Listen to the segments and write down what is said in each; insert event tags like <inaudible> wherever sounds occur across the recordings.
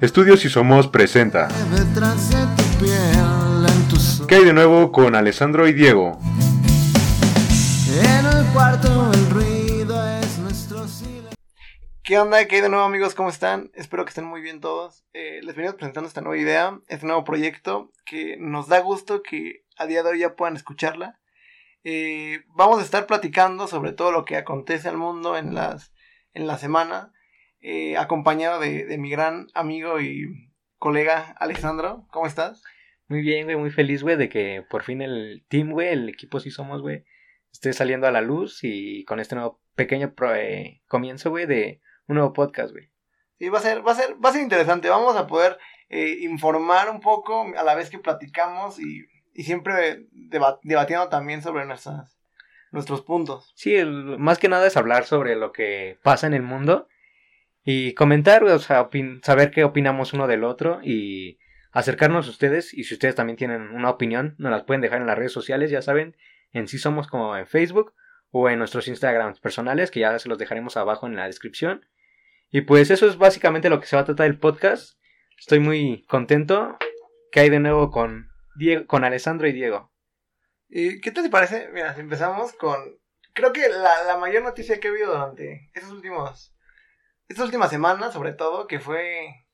Estudios y Somos presenta. ¿Qué hay de nuevo con Alessandro y Diego? En el cuarto el ruido es nuestro ¿Qué onda? ¿Qué hay de nuevo amigos? ¿Cómo están? Espero que estén muy bien todos. Eh, les venimos presentando esta nueva idea, este nuevo proyecto que nos da gusto que a día de hoy ya puedan escucharla. Eh, vamos a estar platicando sobre todo lo que acontece al mundo en, las, en la semana, eh, acompañado de, de mi gran amigo y colega Alessandro. ¿Cómo estás? Muy bien, güey, muy feliz, güey, de que por fin el team, güey, el equipo sí somos, güey, esté saliendo a la luz y con este nuevo pequeño pro- eh, comienzo, güey, de un nuevo podcast, güey. Sí, va a ser, va a ser, va a ser interesante. Vamos a poder eh, informar un poco a la vez que platicamos y, y siempre deba- debatiendo también sobre nuestras, nuestros puntos. Sí, el- más que nada es hablar sobre lo que pasa en el mundo y comentar, o sea, saber qué opinamos uno del otro y acercarnos a ustedes y si ustedes también tienen una opinión, nos las pueden dejar en las redes sociales, ya saben, en sí somos como en Facebook o en nuestros Instagrams personales, que ya se los dejaremos abajo en la descripción. Y pues eso es básicamente lo que se va a tratar el podcast. Estoy muy contento. ¿Qué hay de nuevo con Diego, con Alessandro y Diego? ¿Y qué te parece? Mira, empezamos con. Creo que la, la mayor noticia que he habido durante estos últimos. Estas últimas semanas, sobre todo, que fue.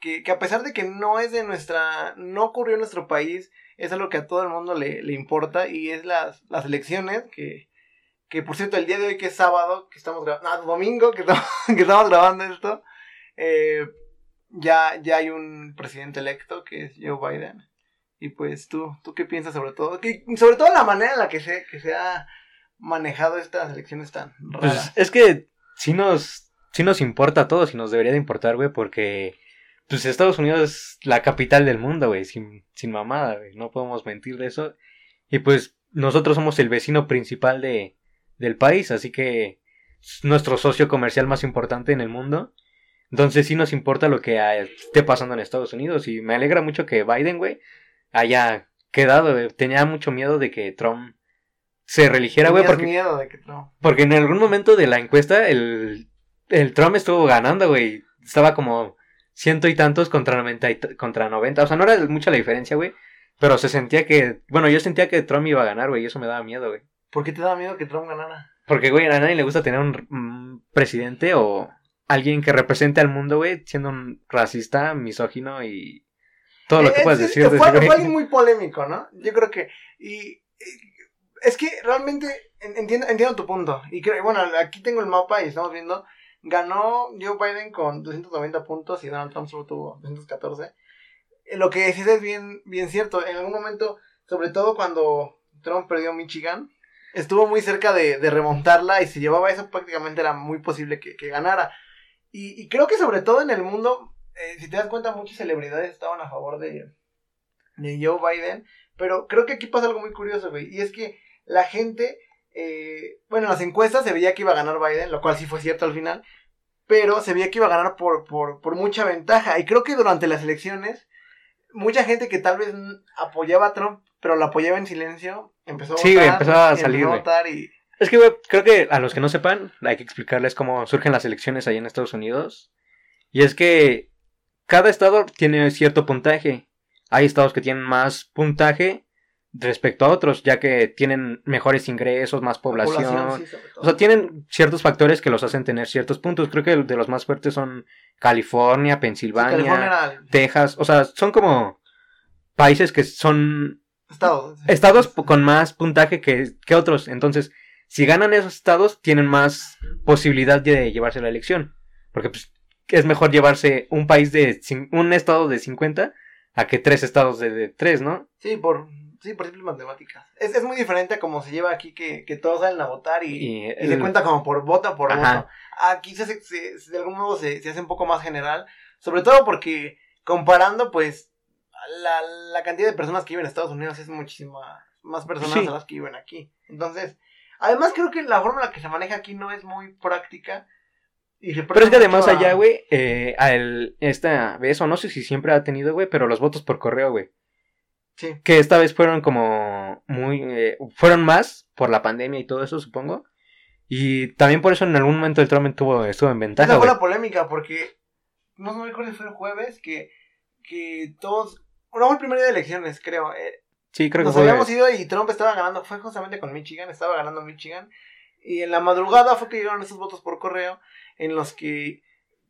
Que, que a pesar de que no es de nuestra. No ocurrió en nuestro país, es algo que a todo el mundo le, le importa y es las, las elecciones. Que, que por cierto, el día de hoy, que es sábado, que estamos grabando. No, domingo, que estamos, <laughs> que estamos grabando esto. eh, ya, ya hay un presidente electo que es Joe Biden. Y pues tú, ¿tú qué piensas sobre todo? Que, sobre todo la manera en la que se, que se ha manejado estas elecciones tan Pues raras. es que sí nos, sí nos importa a todos y nos debería de importar, güey, porque pues Estados Unidos es la capital del mundo, güey, sin, sin mamada, güey, no podemos mentir de eso. Y pues nosotros somos el vecino principal de, del país, así que es nuestro socio comercial más importante en el mundo. Entonces sí nos importa lo que esté pasando en Estados Unidos y me alegra mucho que Biden, güey, haya quedado, güey. Tenía mucho miedo de que Trump se religiera, güey, porque... miedo de que no. Porque en algún momento de la encuesta el, el Trump estuvo ganando, güey. Estaba como ciento y tantos contra 90, y contra 90. O sea, no era mucha la diferencia, güey. Pero se sentía que... Bueno, yo sentía que Trump iba a ganar, güey. Y eso me daba miedo, güey. ¿Por qué te da miedo que Trump ganara? Porque, güey, a nadie le gusta tener un, un presidente o alguien que represente al mundo, güey, siendo un racista, misógino y... Todo lo que Eh, puedes es- decir de fue, fue alguien muy polémico, ¿no? Yo creo que. Y, y- es que realmente en- entiendo, entiendo tu punto. Y creo, bueno, aquí tengo el mapa y estamos viendo. Ganó Joe Biden con 290 puntos y Donald Trump solo tuvo 214. Eh, Lo que decís es bien, bien cierto. En algún momento, sobre todo cuando Trump perdió Michigan, estuvo muy cerca de, de remontarla y si llevaba eso prácticamente era muy posible que, que ganara. Y, creo que sobre todo en el mundo, eh, si te das cuenta, muchas celebridades estaban a favor de, de Joe Biden. Pero creo que aquí pasa algo muy curioso, güey. Y es que la gente, eh, bueno, en las encuestas se veía que iba a ganar Biden, lo cual sí fue cierto al final. Pero se veía que iba a ganar por, por, por mucha ventaja. Y creo que durante las elecciones, mucha gente que tal vez apoyaba a Trump, pero lo apoyaba en silencio, empezó a Sí, votar. empezó a salir, güey. votar y... Es que, güey, creo que a los que no sepan, hay que explicarles cómo surgen las elecciones ahí en Estados Unidos. Y es que cada estado tiene cierto puntaje. Hay estados que tienen más puntaje respecto a otros, ya que tienen mejores ingresos, más población. sí. O sea, tienen ciertos factores que los hacen tener ciertos puntos. Creo que de los más fuertes son California, Sí, Pensilvania, California Texas. O sea, son como países que son estado. estados p- con más puntaje que, que otros. Entonces, si ganan esos estados, tienen más posibilidad de llevarse la elección. Porque pues, es mejor llevarse un país de un estado de 50 a que tres estados de, de 3, ¿no? Sí, por, sí, por simples matemáticas. Es, es muy diferente a como se lleva aquí que, que todos salen a votar y, Y, y se el- cuenta como por voto por Ajá. voto. Aquí se, hace- se- se- de algún modo se, se hace un poco más general, sobre todo porque comparando pues la, la cantidad de personas que viven en Estados Unidos es muchísima más personas Sí. a las que viven aquí. Entonces, además creo que la forma en la que se maneja aquí no es muy práctica. Y se Pero es que además a- allá, güey, eh, al- esta vez, o no sé si siempre ha tenido, güey, pero los votos por correo, güey. Sí. Que esta vez fueron como muy... eh, fueron más por la pandemia y todo eso, supongo. Y también por eso en algún momento el Trump estuvo, estuvo en ventaja, Esa fue la polémica porque no me acuerdo si fue el jueves, que, que todos, no fue el primer día de elecciones, creo. eh, Sí, creo que nos fue. habíamos ido y Trump estaba ganando, fue justamente con Michigan, estaba ganando Michigan. Y en la madrugada fue que llegaron esos votos por correo en los que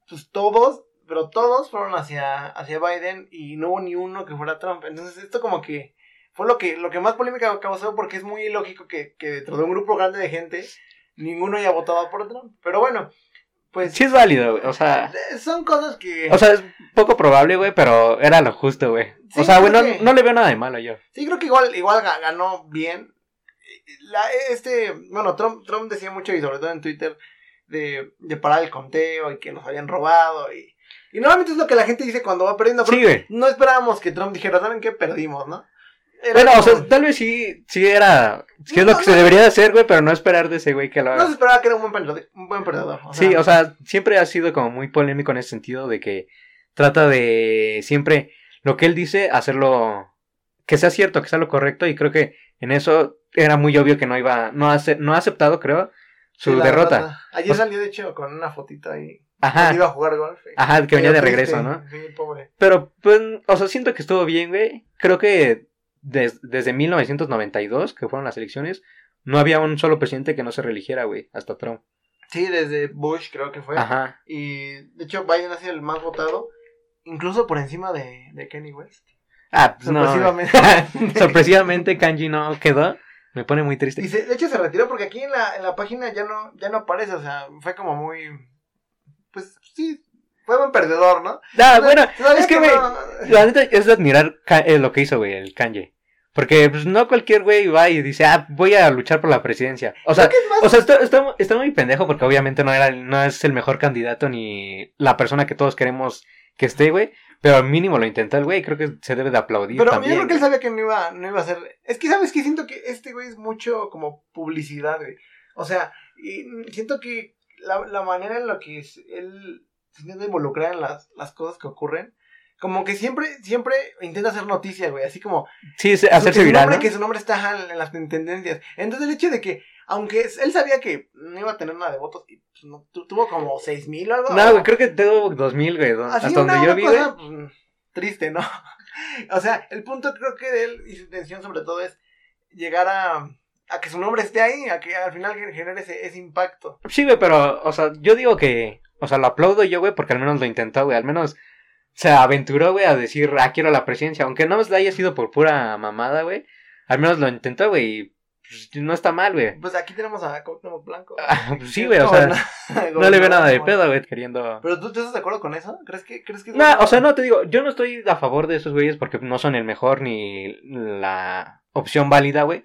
pues todos, pero todos fueron hacia, hacia Biden y no hubo ni uno que fuera Trump. Entonces esto como que fue lo que, lo que más polémica causó porque es muy ilógico que, que dentro de un grupo grande de gente ninguno haya votado por Trump. Pero bueno, pues Sí es válido, güey. O sea, eh, son cosas que... o sea, es poco probable, güey, pero era lo justo, güey. Sí, o sea, güey, no, creo que- no le veo nada de malo yo. Sí, creo que igual, igual ga- ganó bien. La, este, bueno, Trump, Trump decía mucho, y sobre todo en Twitter, de, de parar el conteo y que nos habían robado. Y, y normalmente es lo que la gente dice cuando va perdiendo. pero Sí, güey. no esperábamos que Trump dijera, ¿saben qué? Perdimos, ¿no? Era Bueno, o sea, tal vez sí, sí era, sí es lo No, que no, se debería de hacer, güey, pero no esperar de ese güey que lo no se haga. esperaba que era un buen perdedor. Un buen perdedor Sí, o sea, siempre ha sido como muy polémico en ese sentido de que trata de siempre lo que él dice hacerlo que sea cierto, que sea lo correcto y creo que en eso era muy obvio que no iba, no ha, ace- no ha aceptado, creo, su sí, derrota. Ayer O salió, de hecho, con una fotito ahí. Ajá, Iba a jugar golf. y- ajá, que venía de regreso, triste, ¿no? Sí, pobre. Pero, pues, o sea, siento que estuvo bien, güey. Creo que des- desde 1992, que fueron las elecciones, no había un solo presidente que no se reeligiera, güey, hasta Trump. Sí, desde Bush creo que fue. Ajá. Y de hecho Biden ha sido el más votado, incluso por encima de, de Kenny West. Ah, pues no. Sorpresivamente. <laughs> Sorpresivamente Kanji no quedó. Me pone muy triste. Y se- de hecho se retiró porque aquí en la, en la página ya no, ya no aparece, o sea, fue como muy... Pues sí, fue un perdedor, ¿no? Ah, bueno, Todavía es que, güey, no- la neta es de admirar eh, lo que hizo, güey, el Kanye. Porque, pues, no cualquier güey va y dice, ah, voy a luchar por la presidencia. O sea, que más- o sea, está, está, está muy pendejo porque obviamente no era, no es el mejor candidato ni la persona que todos queremos que esté, güey. Pero al mínimo lo intentó el güey, creo que se debe de aplaudir Pero también. yo creo que él sabía que no iba, no iba a ser... Es que, ¿sabes qué? Siento que este güey es mucho como publicidad, güey. O sea, y siento que la, la manera en la que él se intenta involucrar en las, las cosas que ocurren, como que siempre, siempre intenta hacer noticia, güey. Así como, Sí, se- hacerse su viral, nombre, ¿no? que su nombre está en las tendencias. Entonces el hecho de que, aunque él sabía que no iba a tener nada de votos, y, pues, no, tu- tuvo como seis mil o algo. No, güey, creo que tengo 2000, güey. do- Así Hasta una- donde yo vi, güey. cosa, pues, triste, ¿no? <laughs> o sea, el punto creo que de él y su intención sobre todo es llegar a, a que su nombre esté ahí, a que al final genere ese, ese impacto. Sí, güey, pero, o sea, yo digo que, o sea, lo aplaudo yo, güey, porque al menos lo intentó, güey, al menos se aventuró, güey, a decir, ah, quiero la presidencia, aunque no le haya sido por pura mamada, güey, al menos lo intentó, güey, y pues, no está mal, güey. Pues aquí tenemos a Cuauhtémoc Blanco. Ah, pues sí, güey, o sea, <laughs> no le veo nada de pedo, güey, queriendo... Pero ¿tú, tú estás de acuerdo con eso? ¿Crees que, crees que No, o sea, no te digo, yo no estoy a favor de esos güeyes porque no son el mejor ni la opción válida, güey.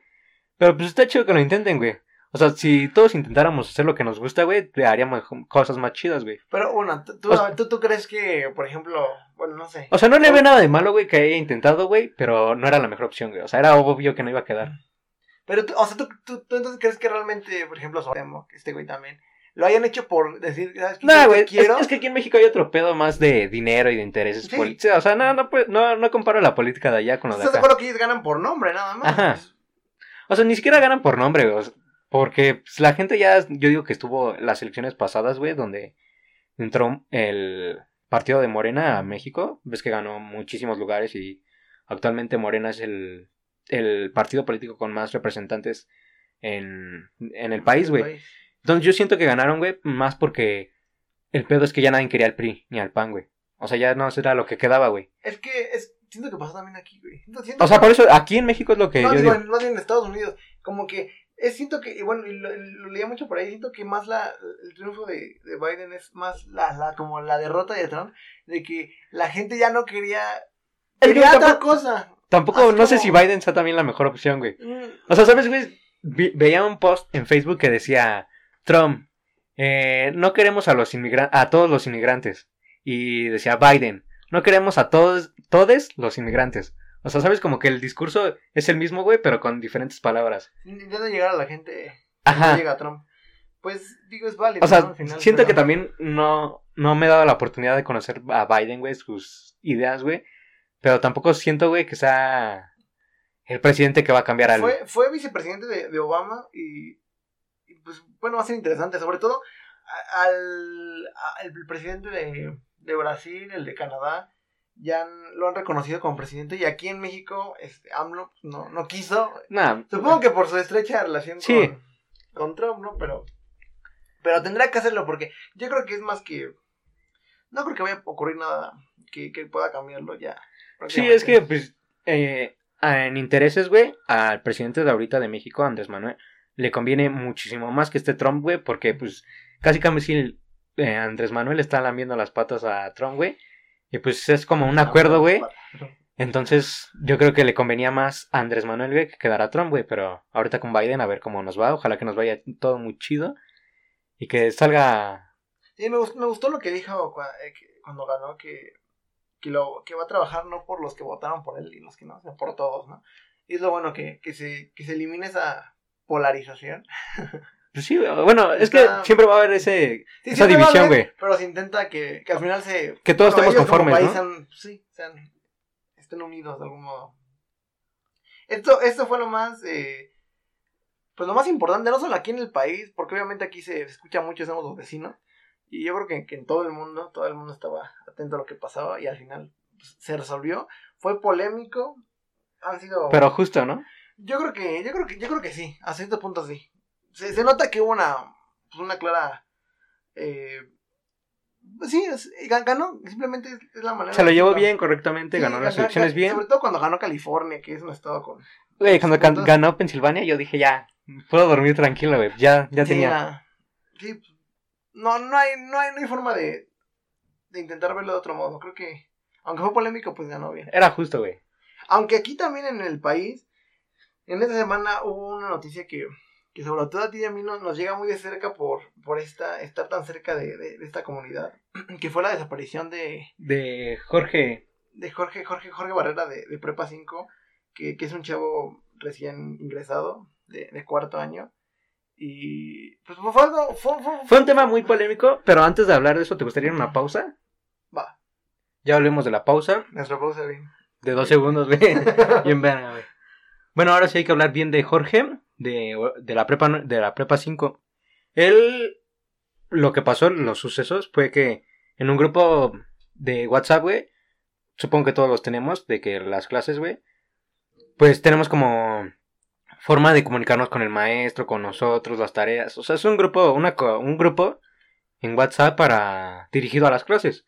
Pero pues está chido que lo intenten, güey. O sea, si todos intentáramos hacer lo que nos gusta, güey, haríamos cosas más chidas, güey. Pero bueno, ¿tú, O sea- tú, tú crees que, por ejemplo, bueno, no sé. O sea, no le veo nada de malo, güey, que haya intentado, güey, pero no era la mejor opción, güey. O sea, era obvio que no iba a quedar. Pero, o sea, ¿tú, tú, tú entonces crees que realmente, por ejemplo, Soremo, que este güey también, lo hayan hecho por decir, ¿sabes qué? No, Yo güey, quiero. es que aquí en México hay otro pedo más de dinero y de intereses Sí. políticos. O sea, no, no, puede- no, no comparo la política de allá con lo de ¿Estás de acá. acuerdo que ellos ganan por nombre, nada más? Ajá. O sea, ni siquiera ganan por nombre, güey. Porque pues, la gente ya, yo digo que estuvo las elecciones pasadas, güey, donde entró el partido de Morena a México. Ves que ganó muchísimos lugares y actualmente Morena es el, el partido político con más representantes en, en el país, güey. Entonces yo siento que ganaron, güey, más porque el pedo es que ya nadie quería al PRI ni al PAN, güey. O sea, ya no era lo que quedaba, güey. Es que es, siento que pasó también aquí, güey. Siento- siento O sea, que- por eso aquí en México es lo que no, yo digo, digo. en- en Estados Unidos. Como que es, siento que, y bueno, lo, lo leía mucho por ahí, siento que más la, el triunfo de, de Biden es más la, la, como la derrota de Trump, de que la gente ya no quería, quería otra cosa. Tampoco, Así no sé como- si Biden sea también la mejor opción, güey. Mm, O sea, ¿sabes, güey? Veía un post en Facebook que decía, Trump, eh, no queremos a los inmigrantes, a todos los inmigrantes. Y decía Biden, no queremos a todos, todos los inmigrantes. O sea, ¿sabes? Como que el discurso es el mismo, güey, pero con diferentes palabras. Intenta llegar a la gente que no Ajá. llega a Trump. Pues, digo, es válido. O sea, ¿no? Al final, siento pero- que también no, no me he dado la oportunidad de conocer a Biden, güey, sus ideas, güey. Pero tampoco siento, güey, que sea el presidente que va a cambiar algo. Fue, fue vicepresidente de, de Obama y, y, pues bueno, va a ser interesante. Sobre todo, al, a- el presidente de, de Brasil, el de Canadá, ya han- lo han reconocido como presidente y aquí en México este, AMLO no, no quiso. Nah, Supongo que por su estrecha relación Sí. con, con Trump, ¿no? Pero, pero tendrá que hacerlo porque yo creo que es más que... No creo que vaya a ocurrir nada que, que pueda cambiarlo ya. Sí, es que, pues, eh, en intereses, güey, al presidente de ahorita de México, Andrés Manuel, le conviene muchísimo más que este Trump, güey, porque, pues, casi casi si eh, Andrés Manuel está lamiendo las patas a Trump, güey, y pues es como un acuerdo, güey. Entonces, yo creo que le convenía más a Andrés Manuel, güey, que quedar a Trump, güey, pero ahorita con Biden a ver cómo nos va, ojalá que nos vaya todo muy chido y que salga... Sí, me gustó, me gustó lo que dijo eh, cuando ganó, que, que va a trabajar no por los que votaron por él y los que no, sino por todos, ¿no? Y es lo bueno que, que, se, que se elimine esa polarización. Pues sí, bueno, es que Está- siempre va a haber ese... Sí, Esa división, güey. Pero se intenta que, que al final se... Que todos bueno, estemos conformes, país ¿no? sean- sí, sean, estén unidos de algún modo. Esto, esto fue lo más... eh, pues lo más importante, no solo aquí en el país, porque obviamente aquí se escucha mucho, somos los vecinos. Y yo creo que, que en todo el mundo, todo el mundo estaba atento a lo que pasaba y al final pues, se resolvió. Fue polémico. Han sido. Pero justo, ¿no? Yo creo que, yo creo que, yo creo que sí, a cierto punto sí. Se, se nota que hubo una, pues una clara. Eh, pues sí, es- gan- ganó, simplemente es, la manera. Se lo llevó bien, correctamente, ganó las elecciones bien. Sobre todo cuando ganó California, que es un estado con. Güey, cuando ganó Pensilvania, yo dije, ya, puedo dormir tranquilo, güey. Ya, ya Sí, tenía. sí, no, no hay, no hay, no hay forma de, de intentar verlo de otro modo. Creo que, aunque fue polémico, pues ganó bien. Era justo, güey. Aunque aquí también en el país, en esta semana hubo una noticia que, que sobre todo a ti y a mí nos, nos llega muy de cerca por, por esta, estar tan cerca de, de- de esta comunidad, <clears throat> que fue la desaparición de, De Jorge. de Jorge, Jorge, Jorge Barrera de, de Prepa 5, que, que es un chavo recién ingresado de, de cuarto año. Y pues fue algo, fue, fue- Fue un tema muy polémico, pero antes de hablar de eso, ¿te gustaría una pausa? Va, Ya hablemos de la pausa. nuestra pausa bien. De dos segundos, güey. <laughs> bien verga, güey. Bueno, ahora sí hay que hablar bien de Jorge, de, de la prepa de la prepa 5. Él, lo que pasó, los sucesos, fue que en un grupo de WhatsApp, supongo que todos los tenemos, de que las clases, güey, pues tenemos como forma de comunicarnos con el maestro, con nosotros, las tareas. O sea, es un grupo, una, un grupo en WhatsApp para dirigido a las clases.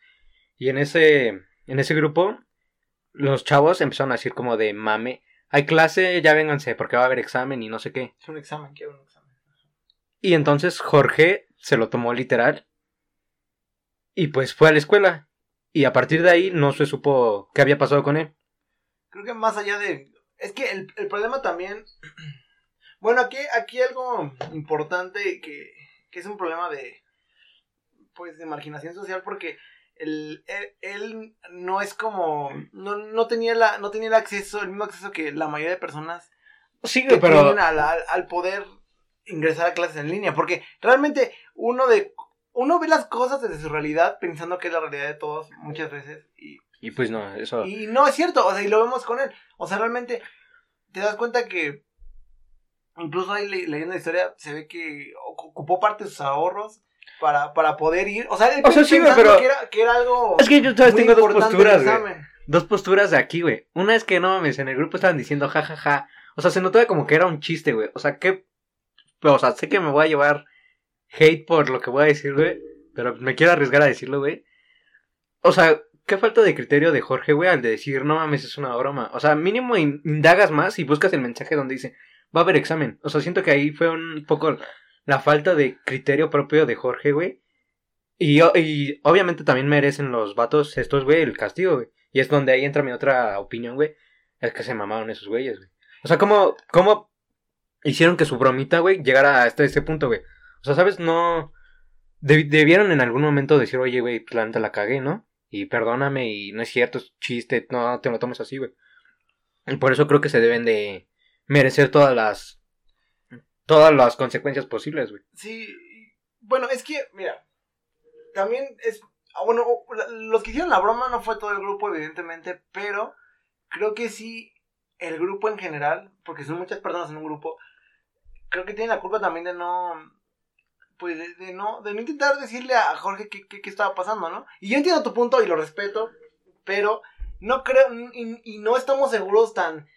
Y en ese, en ese grupo, los chavos empezaron a decir como de mame, hay clase, ya vénganse porque va a haber examen y no sé qué. Es un examen, quiero un examen. Y entonces Jorge se lo tomó literal y pues fue a la escuela. Y a partir de ahí no se supo qué había pasado con él. Creo que más allá de... Es que el, el problema también... <clears throat> Bueno, aquí, aquí algo importante que, que es un problema de... Pues de marginación social porque el, él, él no es como... No, no, tenía la, no tenía el acceso, el mismo acceso que la mayoría de personas Sí, que pero tienen al, al, al poder ingresar a clases en línea. Porque realmente uno de... Uno ve las cosas desde su realidad pensando que es la realidad de todos muchas veces y y pues no, eso y no es cierto, o sea, y lo vemos con él. O sea, realmente te das cuenta que incluso ahí le- leyendo la historia se ve que ocu- ocupó parte de sus ahorros para, para poder ir. O sea, él O sea, sí, pero- que, era, que era algo Es que yo sabes, tengo dos posturas, güey. Dos posturas de aquí, güey. Una es que no mames, en el grupo estaban diciendo jajaja. Ja, ja. O sea, se notaba como que era un chiste, güey. O sea, que. O sea, sé que me voy a llevar hate por lo que voy a decir, güey. Pero me quiero arriesgar a decirlo, güey. O sea, qué falta de criterio de Jorge, güey, al de decir, no mames, es una broma. O sea, mínimo in- indagas más y buscas el mensaje donde dice, va a haber examen. O sea, siento que ahí fue un poco la falta de criterio propio de Jorge, güey. Y, y obviamente también merecen los vatos estos, güey, el castigo, güey. Y es donde ahí entra mi otra opinión, güey. Es que se mamaron esos güeyes, güey. O sea, ¿cómo, cómo hicieron que su bromita, güey, llegara hasta ese punto, güey? O sea, ¿sabes? No... deb- debieron en algún momento decir, oye, güey, pues, la neta la cagué, ¿no? Y perdóname, y no es cierto, es chiste, no te lo tomes así, güey. Y por eso creo que se deben de merecer todas las... Todas las consecuencias posibles, güey. Sí, bueno, es que, mira, también es, ah, bueno, los que hicieron la broma no fue todo el grupo, evidentemente, pero creo que sí, el grupo en general, porque son muchas personas en un grupo, creo que tienen la culpa también de no, pues, de, de no, de no intentar decirle a Jorge qué, qué, qué estaba pasando, ¿no? Y yo entiendo tu punto y lo respeto, pero no creo, y, y no estamos seguros tan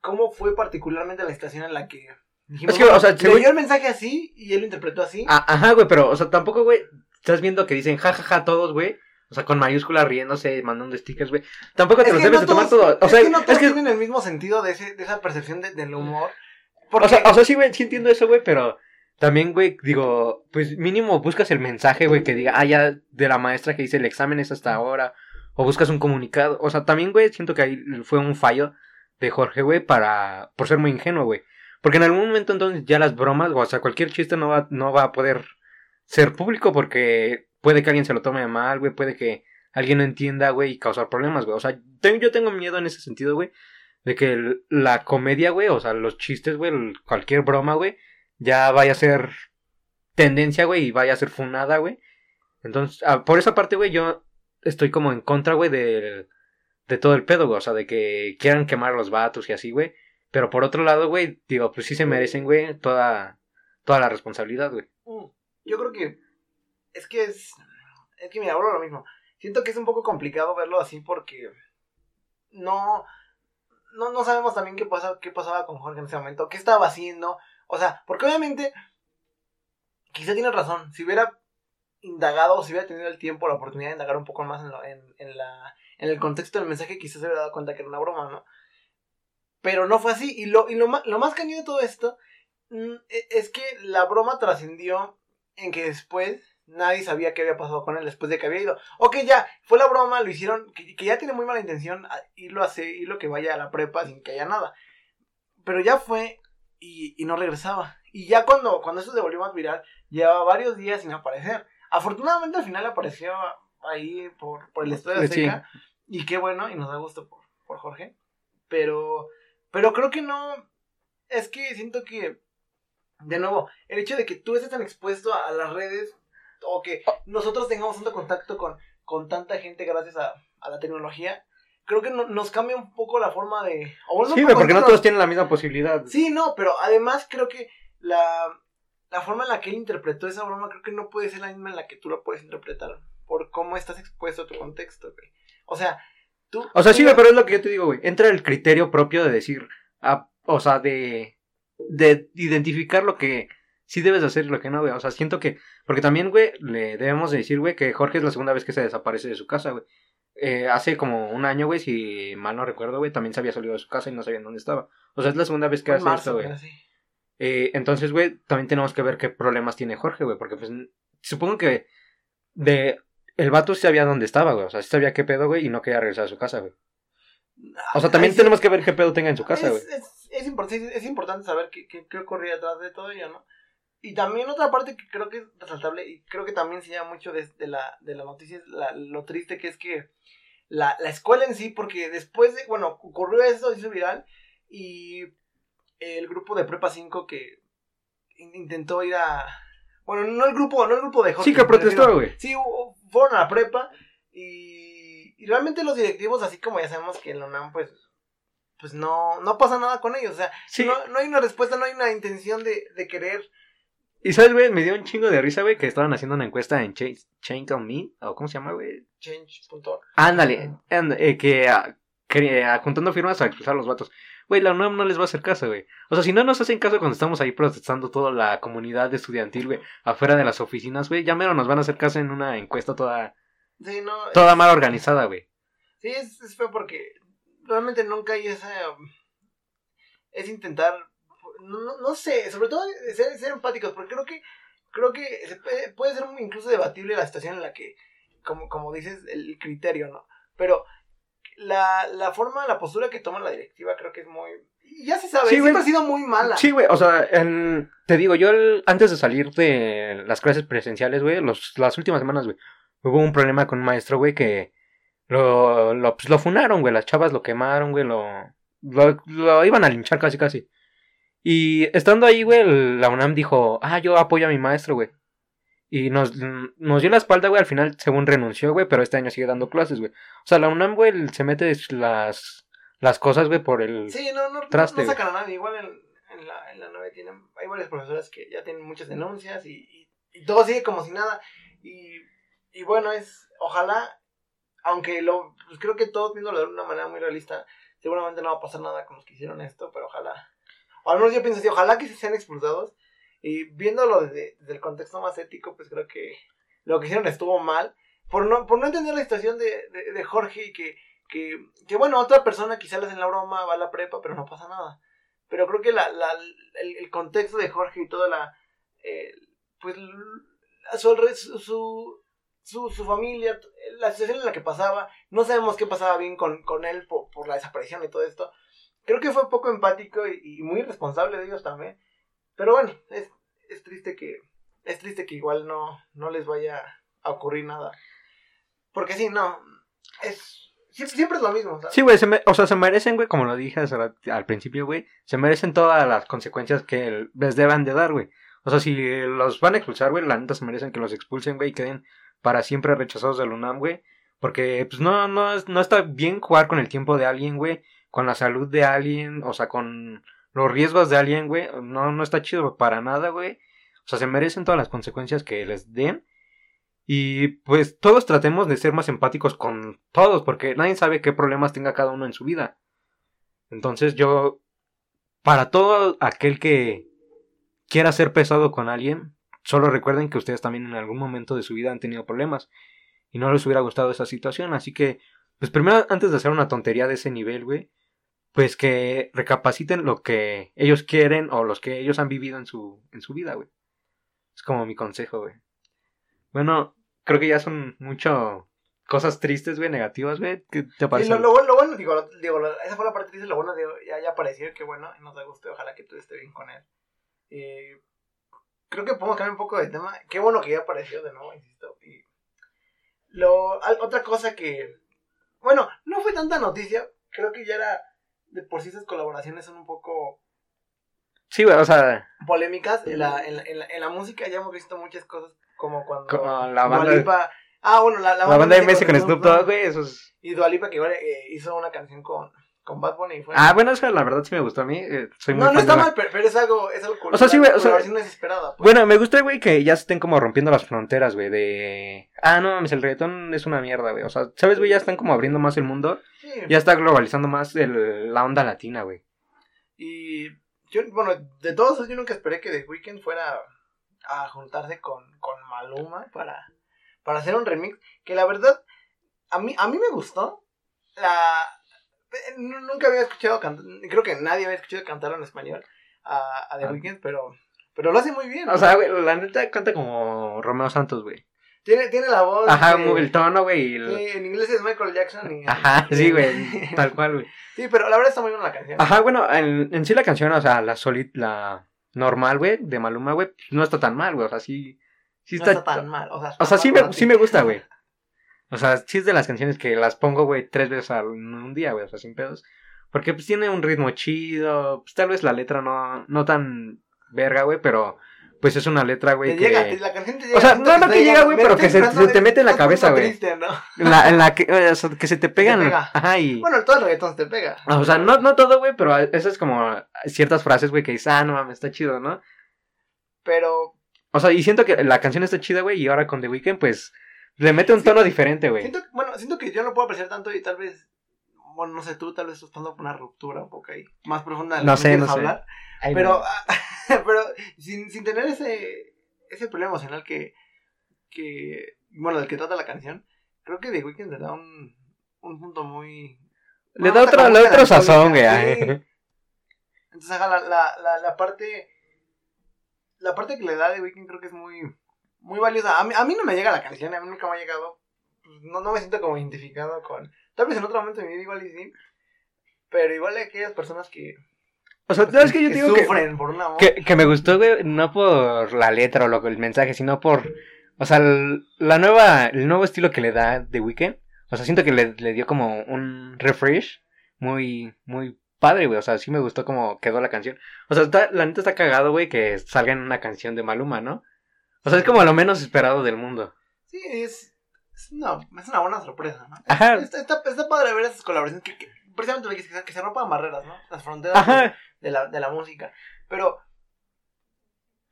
cómo fue particularmente la situación en la que dijimos, Es que, o sea, le dio el mensaje así y él lo interpretó así. Ah, ajá, güey, pero, o sea, tampoco, güey, estás viendo que dicen jajaja todos, güey. O sea, con mayúsculas riéndose, mandando stickers, güey. Tampoco te Es los debes no de tomar todo. O es sea, que no todos es que, tienen el mismo sentido de, ese, de esa percepción de- del humor. o sea, o sea, sí, güey, sí entiendo eso, güey, pero también, güey, digo, pues mínimo buscas el mensaje, güey, que diga, ah, ya, de la maestra que dice el examen es hasta ahora. O buscas un comunicado. O sea, también, güey, siento que ahí fue un fallo de Jorge, güey, para, por ser muy ingenuo, güey. Porque en algún momento entonces ya las bromas, o sea, cualquier chiste no va, no va a poder ser público porque puede que alguien se lo tome mal, güey, puede que alguien no entienda, güey, y causar problemas, güey. O sea, ten- yo tengo miedo en ese sentido, güey, de que la comedia, güey, o sea, los chistes, güey, cualquier broma, güey, ya vaya a ser tendencia, güey, y vaya a ser funada, güey. Entonces, ah, por esa parte, güey, yo estoy como en contra, güey, del- de todo el pedo, güey. O sea, de que quieran quemar a los vatos y así, güey. Pero por otro lado, güey, digo, pues sí se merecen, güey, toda, toda la responsabilidad, güey. Mm, Yo creo que es que es es que mira, hablo lo mismo. Siento que es un poco complicado verlo así porque no no no sabemos también qué pasa qué pasaba con Jorge en ese momento, qué estaba haciendo, o sea, porque obviamente quizá tiene razón, si hubiera indagado, si hubiera tenido el tiempo, la oportunidad de indagar un poco más en, lo- en, en la en el contexto del mensaje, quizás se hubiera dado cuenta que era una broma, ¿no? Pero no fue así y lo y lo más lo más cañón de todo esto mm, e- es que la broma trascendió en que después nadie sabía qué había pasado con él después de que había ido. Ok, ya, fue la broma, lo hicieron, que, que ya tiene muy mala intención irlo a hacer, irlo que vaya a la prepa sin que haya nada. Pero ya fue y, y no regresaba. Y ya cuando, cuando eso se volvió más viral, llevaba varios días sin aparecer. Afortunadamente al final apareció ahí por, por el estudio de Sí. Seca. Y qué bueno, y nos da gusto por, por Jorge. Pero, pero creo que no. Es que siento que, de nuevo, el hecho de que tú estés tan expuesto a, las redes, o que nosotros tengamos tanto contacto con, con tanta gente gracias a, a la tecnología, creo que no- nos cambia un poco la forma de. o Sí, porque no todos tienen la misma posibilidad. Sí, no, pero además creo que la, la forma en la que él interpretó esa broma creo que no puede ser la misma en la que tú la puedes interpretar por cómo estás expuesto a tu contexto, güey. O sea, tú... O sea, sí, güey, pero es lo que yo te digo, güey. Entra el criterio propio de decir, ah, o sea, de, de identificar lo que sí debes de hacer y lo que no, güey. O sea, siento que, porque también, güey, le debemos de decir, güey, que Jorge es la segunda vez que se desaparece de su casa, güey. Eh, hace como un año, güey, si mal no recuerdo, güey, también se había salido de su casa y no sabían dónde estaba. O sea, es la segunda vez que hace marzo, esto, güey. sí. Eh, entonces, güey, también tenemos que ver qué problemas tiene Jorge, güey, porque pues supongo que de el vato sí sabía dónde estaba, güey, o sea, sí sabía qué pedo, güey, y no quería regresar a su casa, güey. O sea, también Ay, tenemos que ver qué pedo tenga en su casa, güey. es, es, es, importante saber qué, qué, qué ocurría detrás de todo ello, ¿no? Y también otra parte que creo que es resaltable y creo que también se llama mucho de, de la, de la noticia es la- lo triste que es que la, la escuela en sí, porque después de, bueno, ocurrió esto, se hizo viral y el grupo de Prepa 5 que in- intentó ir a... Bueno, no el grupo, no el grupo de Jorge. Sí, que protestó, güey. Sí, fueron a la prepa y, y realmente los directivos, así como ya sabemos que en la UNAM, pues, pues no, no pasa nada con ellos. O sea, Sí. no, no hay una respuesta, no hay una intención de, de querer. Y sabes, güey, me dio un chingo de risa, güey, que estaban haciendo una encuesta en Change, Change on Me, o ¿cómo se llama, güey? Change.org. Ándale, and- eh, que, ah, que, juntando firmas a expulsar a los vatos. Güey, la UNAM no les va a hacer caso, güey. O sea, si no nos hacen caso cuando estamos ahí protestando toda la comunidad estudiantil, güey, afuera de las oficinas, güey, ya mero nos van a hacer caso en una encuesta toda, Sí, no. toda es- mal organizada, güey. Sí, es, es feo porque realmente nunca hay esa. Es intentar. No, no- no sé, sobre todo ser, ser empáticos, porque creo que. Creo que se puede, puede ser incluso debatible la situación en la que. Como, como dices, el criterio, ¿no? Pero. La, la forma, la postura que toma la directiva creo que es muy... Ya se sabe, Sí, siempre ha sido muy mala. Sí, güey, o sea, te digo, yo el- antes de salir de las clases presenciales, güey, las últimas semanas, güey, hubo un problema con un maestro, güey, que lo, lo, pues, lo funaron, güey, las chavas lo quemaron, güey, lo, lo, lo iban a linchar casi, casi. Y estando ahí, güey, la UNAM dijo, ah, yo apoyo a mi maestro, güey. Y nos, nos dio la espalda, güey, al final, según renunció, güey, pero este año sigue dando clases, güey. O sea, la UNAM, güey, se mete las, las cosas, güey, por el... Sí, no, no, no- Traste, no güey. sacan a nadie. Igual en, en la, en la 9 tienen, hay varias profesoras que ya tienen muchas denuncias y, y y todo sigue como si nada. Y, y bueno, es, ojalá, aunque lo, pues creo que todos viéndolo de una manera muy realista, seguramente no va a pasar nada con los que hicieron esto, pero ojalá. O al menos yo pienso así, ojalá que se sean expulsados. Y viéndolo desde, el contexto más ético, pues creo que lo que hicieron estuvo mal. Por no, por no entender la situación de, de, Jorge y que, que, que, bueno, otra persona quizá le hacen la broma, va a la prepa, pero no pasa nada. Pero creo que la, la, el, el contexto de Jorge y toda la, eh, pues, su, su, su, su familia, la situación en la que pasaba, no sabemos qué pasaba bien con, con él por, por la desaparición y todo esto. Creo que fue poco empático y, y muy responsable de ellos también. Pero bueno, es, es triste que, es triste que igual no, no les vaya a ocurrir nada. Porque sí, no, es, siempre, es lo mismo, ¿sabes? Sí, güey, se o sea, se merecen, güey, como lo dije al principio, güey, se merecen todas las consecuencias que les deban de dar, güey. O sea, si los van a expulsar, güey, la neta se merecen que los expulsen, güey, y queden para siempre rechazados del UNAM, güey. Porque, pues, no, no, no está bien jugar con el tiempo de alguien, güey, con la salud de alguien, o sea, con los riesgos de alguien, güey. No, no está chido para nada, güey. O sea, se merecen todas las consecuencias que les den. Y pues todos tratemos de ser más empáticos con todos, porque nadie sabe qué problemas tenga cada uno en su vida. Entonces yo, para todo aquel que quiera ser pesado con alguien, solo recuerden que ustedes también en algún momento de su vida han tenido problemas y no les hubiera gustado esa situación. Así que, pues primero, antes de hacer una tontería de ese nivel, güey, pues que recapaciten lo que ellos quieren o los que ellos han vivido en su, en su vida, güey. Es como mi consejo, güey. Bueno, creo que ya son mucho cosas tristes, güey, negativas, güey. ¿Qué te parece? lo, lo, bueno- lo bueno, digo, lo- digo, lo- esa fue la parte triste, lo bueno, digo, ya, ya apareció, que bueno, nos da gusto, ojalá que todo esté bien con él. Eh, creo que podemos cambiar un poco de tema, qué bueno que ya apareció de nuevo, insisto. Y lo, al- otra cosa que, bueno, no fue tanta noticia, creo que ya era, de por sí esas colaboraciones son un poco Sí, güey, o sea, polémicas, en la, en la, en la, en la música ya hemos visto muchas cosas, como cuando Como la banda- Lipa- ah, bueno, la, la banda de Messi con Snoop Dogg, güey, eso es... y Dua Lipa que igual eh, hizo una canción con, con Bad Bunny fue... Ah, bueno, eso la verdad sí me gustó a mí. eh, soy muy no, no está mal, pero, pero es algo, es algo O sea, sí, güey, o sea- colaboración desesperada, pues. Bueno, me gusta, güey, que ya se estén como rompiendo las fronteras, güey, de... Ah, no mames, el reggaetón es una mierda, güey. O sea, ¿sabes, güey? Ya están como abriendo más el mundo. Sí. Ya está globalizando más el- la onda latina, güey. Y yo, bueno, de todos esos, yo nunca esperé que The Weeknd fuera a juntarse con, con Maluma para, para hacer un remix. Que la verdad, a mí, a mí me gustó. La, nunca había escuchado cantar, creo que nadie había escuchado cantarlo en español a, a The Ah. Weeknd, pero, pero lo hace muy bien. O sea, güey, la neta canta como Romeo Santos, güey. tiene, tiene la voz. Ajá, de- el tono, güey. y el- Sí, en inglés es Michael Jackson. Y, Ajá, sí, güey. <laughs> Tal cual, güey. Sí, pero la verdad está muy buena la canción. Ajá, bueno, en, en sí la canción, o sea, la solid, la normal, güey, de Maluma, güey, no está tan mal, güey. O sea, sí. Sí no está. está tan mal. O sea, O sea, sí está me, sí me gusta, güey. O sea, sí es de las canciones que las pongo, güey, tres veces al, en un día, güey, o sea, sin pedos. Porque pues tiene un ritmo chido, pues tal vez la letra no, no tan verga, güey, pero pues es una letra, Te güey, que... llega, te- la canción te llega. O sea, no, no que llega, güey, pero que se- entrando se de- te mete en la cabeza, güey. ¿no? En la, en la que, o sea, que se te pegan, pega. ajá, y... Bueno, todo el reggaetón se te pega. O sea, no, no todo, güey, pero eso es como ciertas frases, güey, que dices, ah, no mames, está chido, ¿no? Pero O sea, y siento que la canción está chida, güey, y ahora con The Weeknd, pues, le mete un tono diferente, güey. siento, bueno, siento que yo no puedo apreciar tanto y tal vez, bueno, no sé tú, tal vez estás pasando por una ruptura un poco ahí, más profunda de lo No que sé, no sé. hablar. Ay, Pero, <laughs> pero sin, sin tener ese, ese problema emocional que, que, bueno, del que trata la canción, creo que The Weeknd le da un, un punto muy... Le da otro, le otro sazón, güey. sí. Entonces, la, la, la, la parte. La parte que le da de Weekend creo que es muy. Muy valiosa. A mí, a mí no me llega la canción, a mí nunca me ha llegado. pues, No, no me siento como identificado con. Tal vez en otro momento de mi vida igual y sí. Pero igual hay aquellas personas que. O sea, ¿sabes que yo digo que, sufren por un amor. que, que me gustó, güey, no por la letra o lo, el mensaje, sino por, o sea, el, la nueva, el nuevo estilo que le da The Weeknd. O sea, siento que le, le dio como un refresh muy, muy padre, güey. O sea, sí me gustó como quedó la canción. O sea, está, la neta está cagado, güey, que salga en una canción de Maluma, ¿no? O sea, es como lo menos esperado del mundo. Sí, es. Es una, es una buena sorpresa, ¿no? Ajá. Está, está, está padre ver esas colaboraciones que, que precisamente lo que, se- que se rompan barreras, ¿no? Las fronteras. De la, de la música. Pero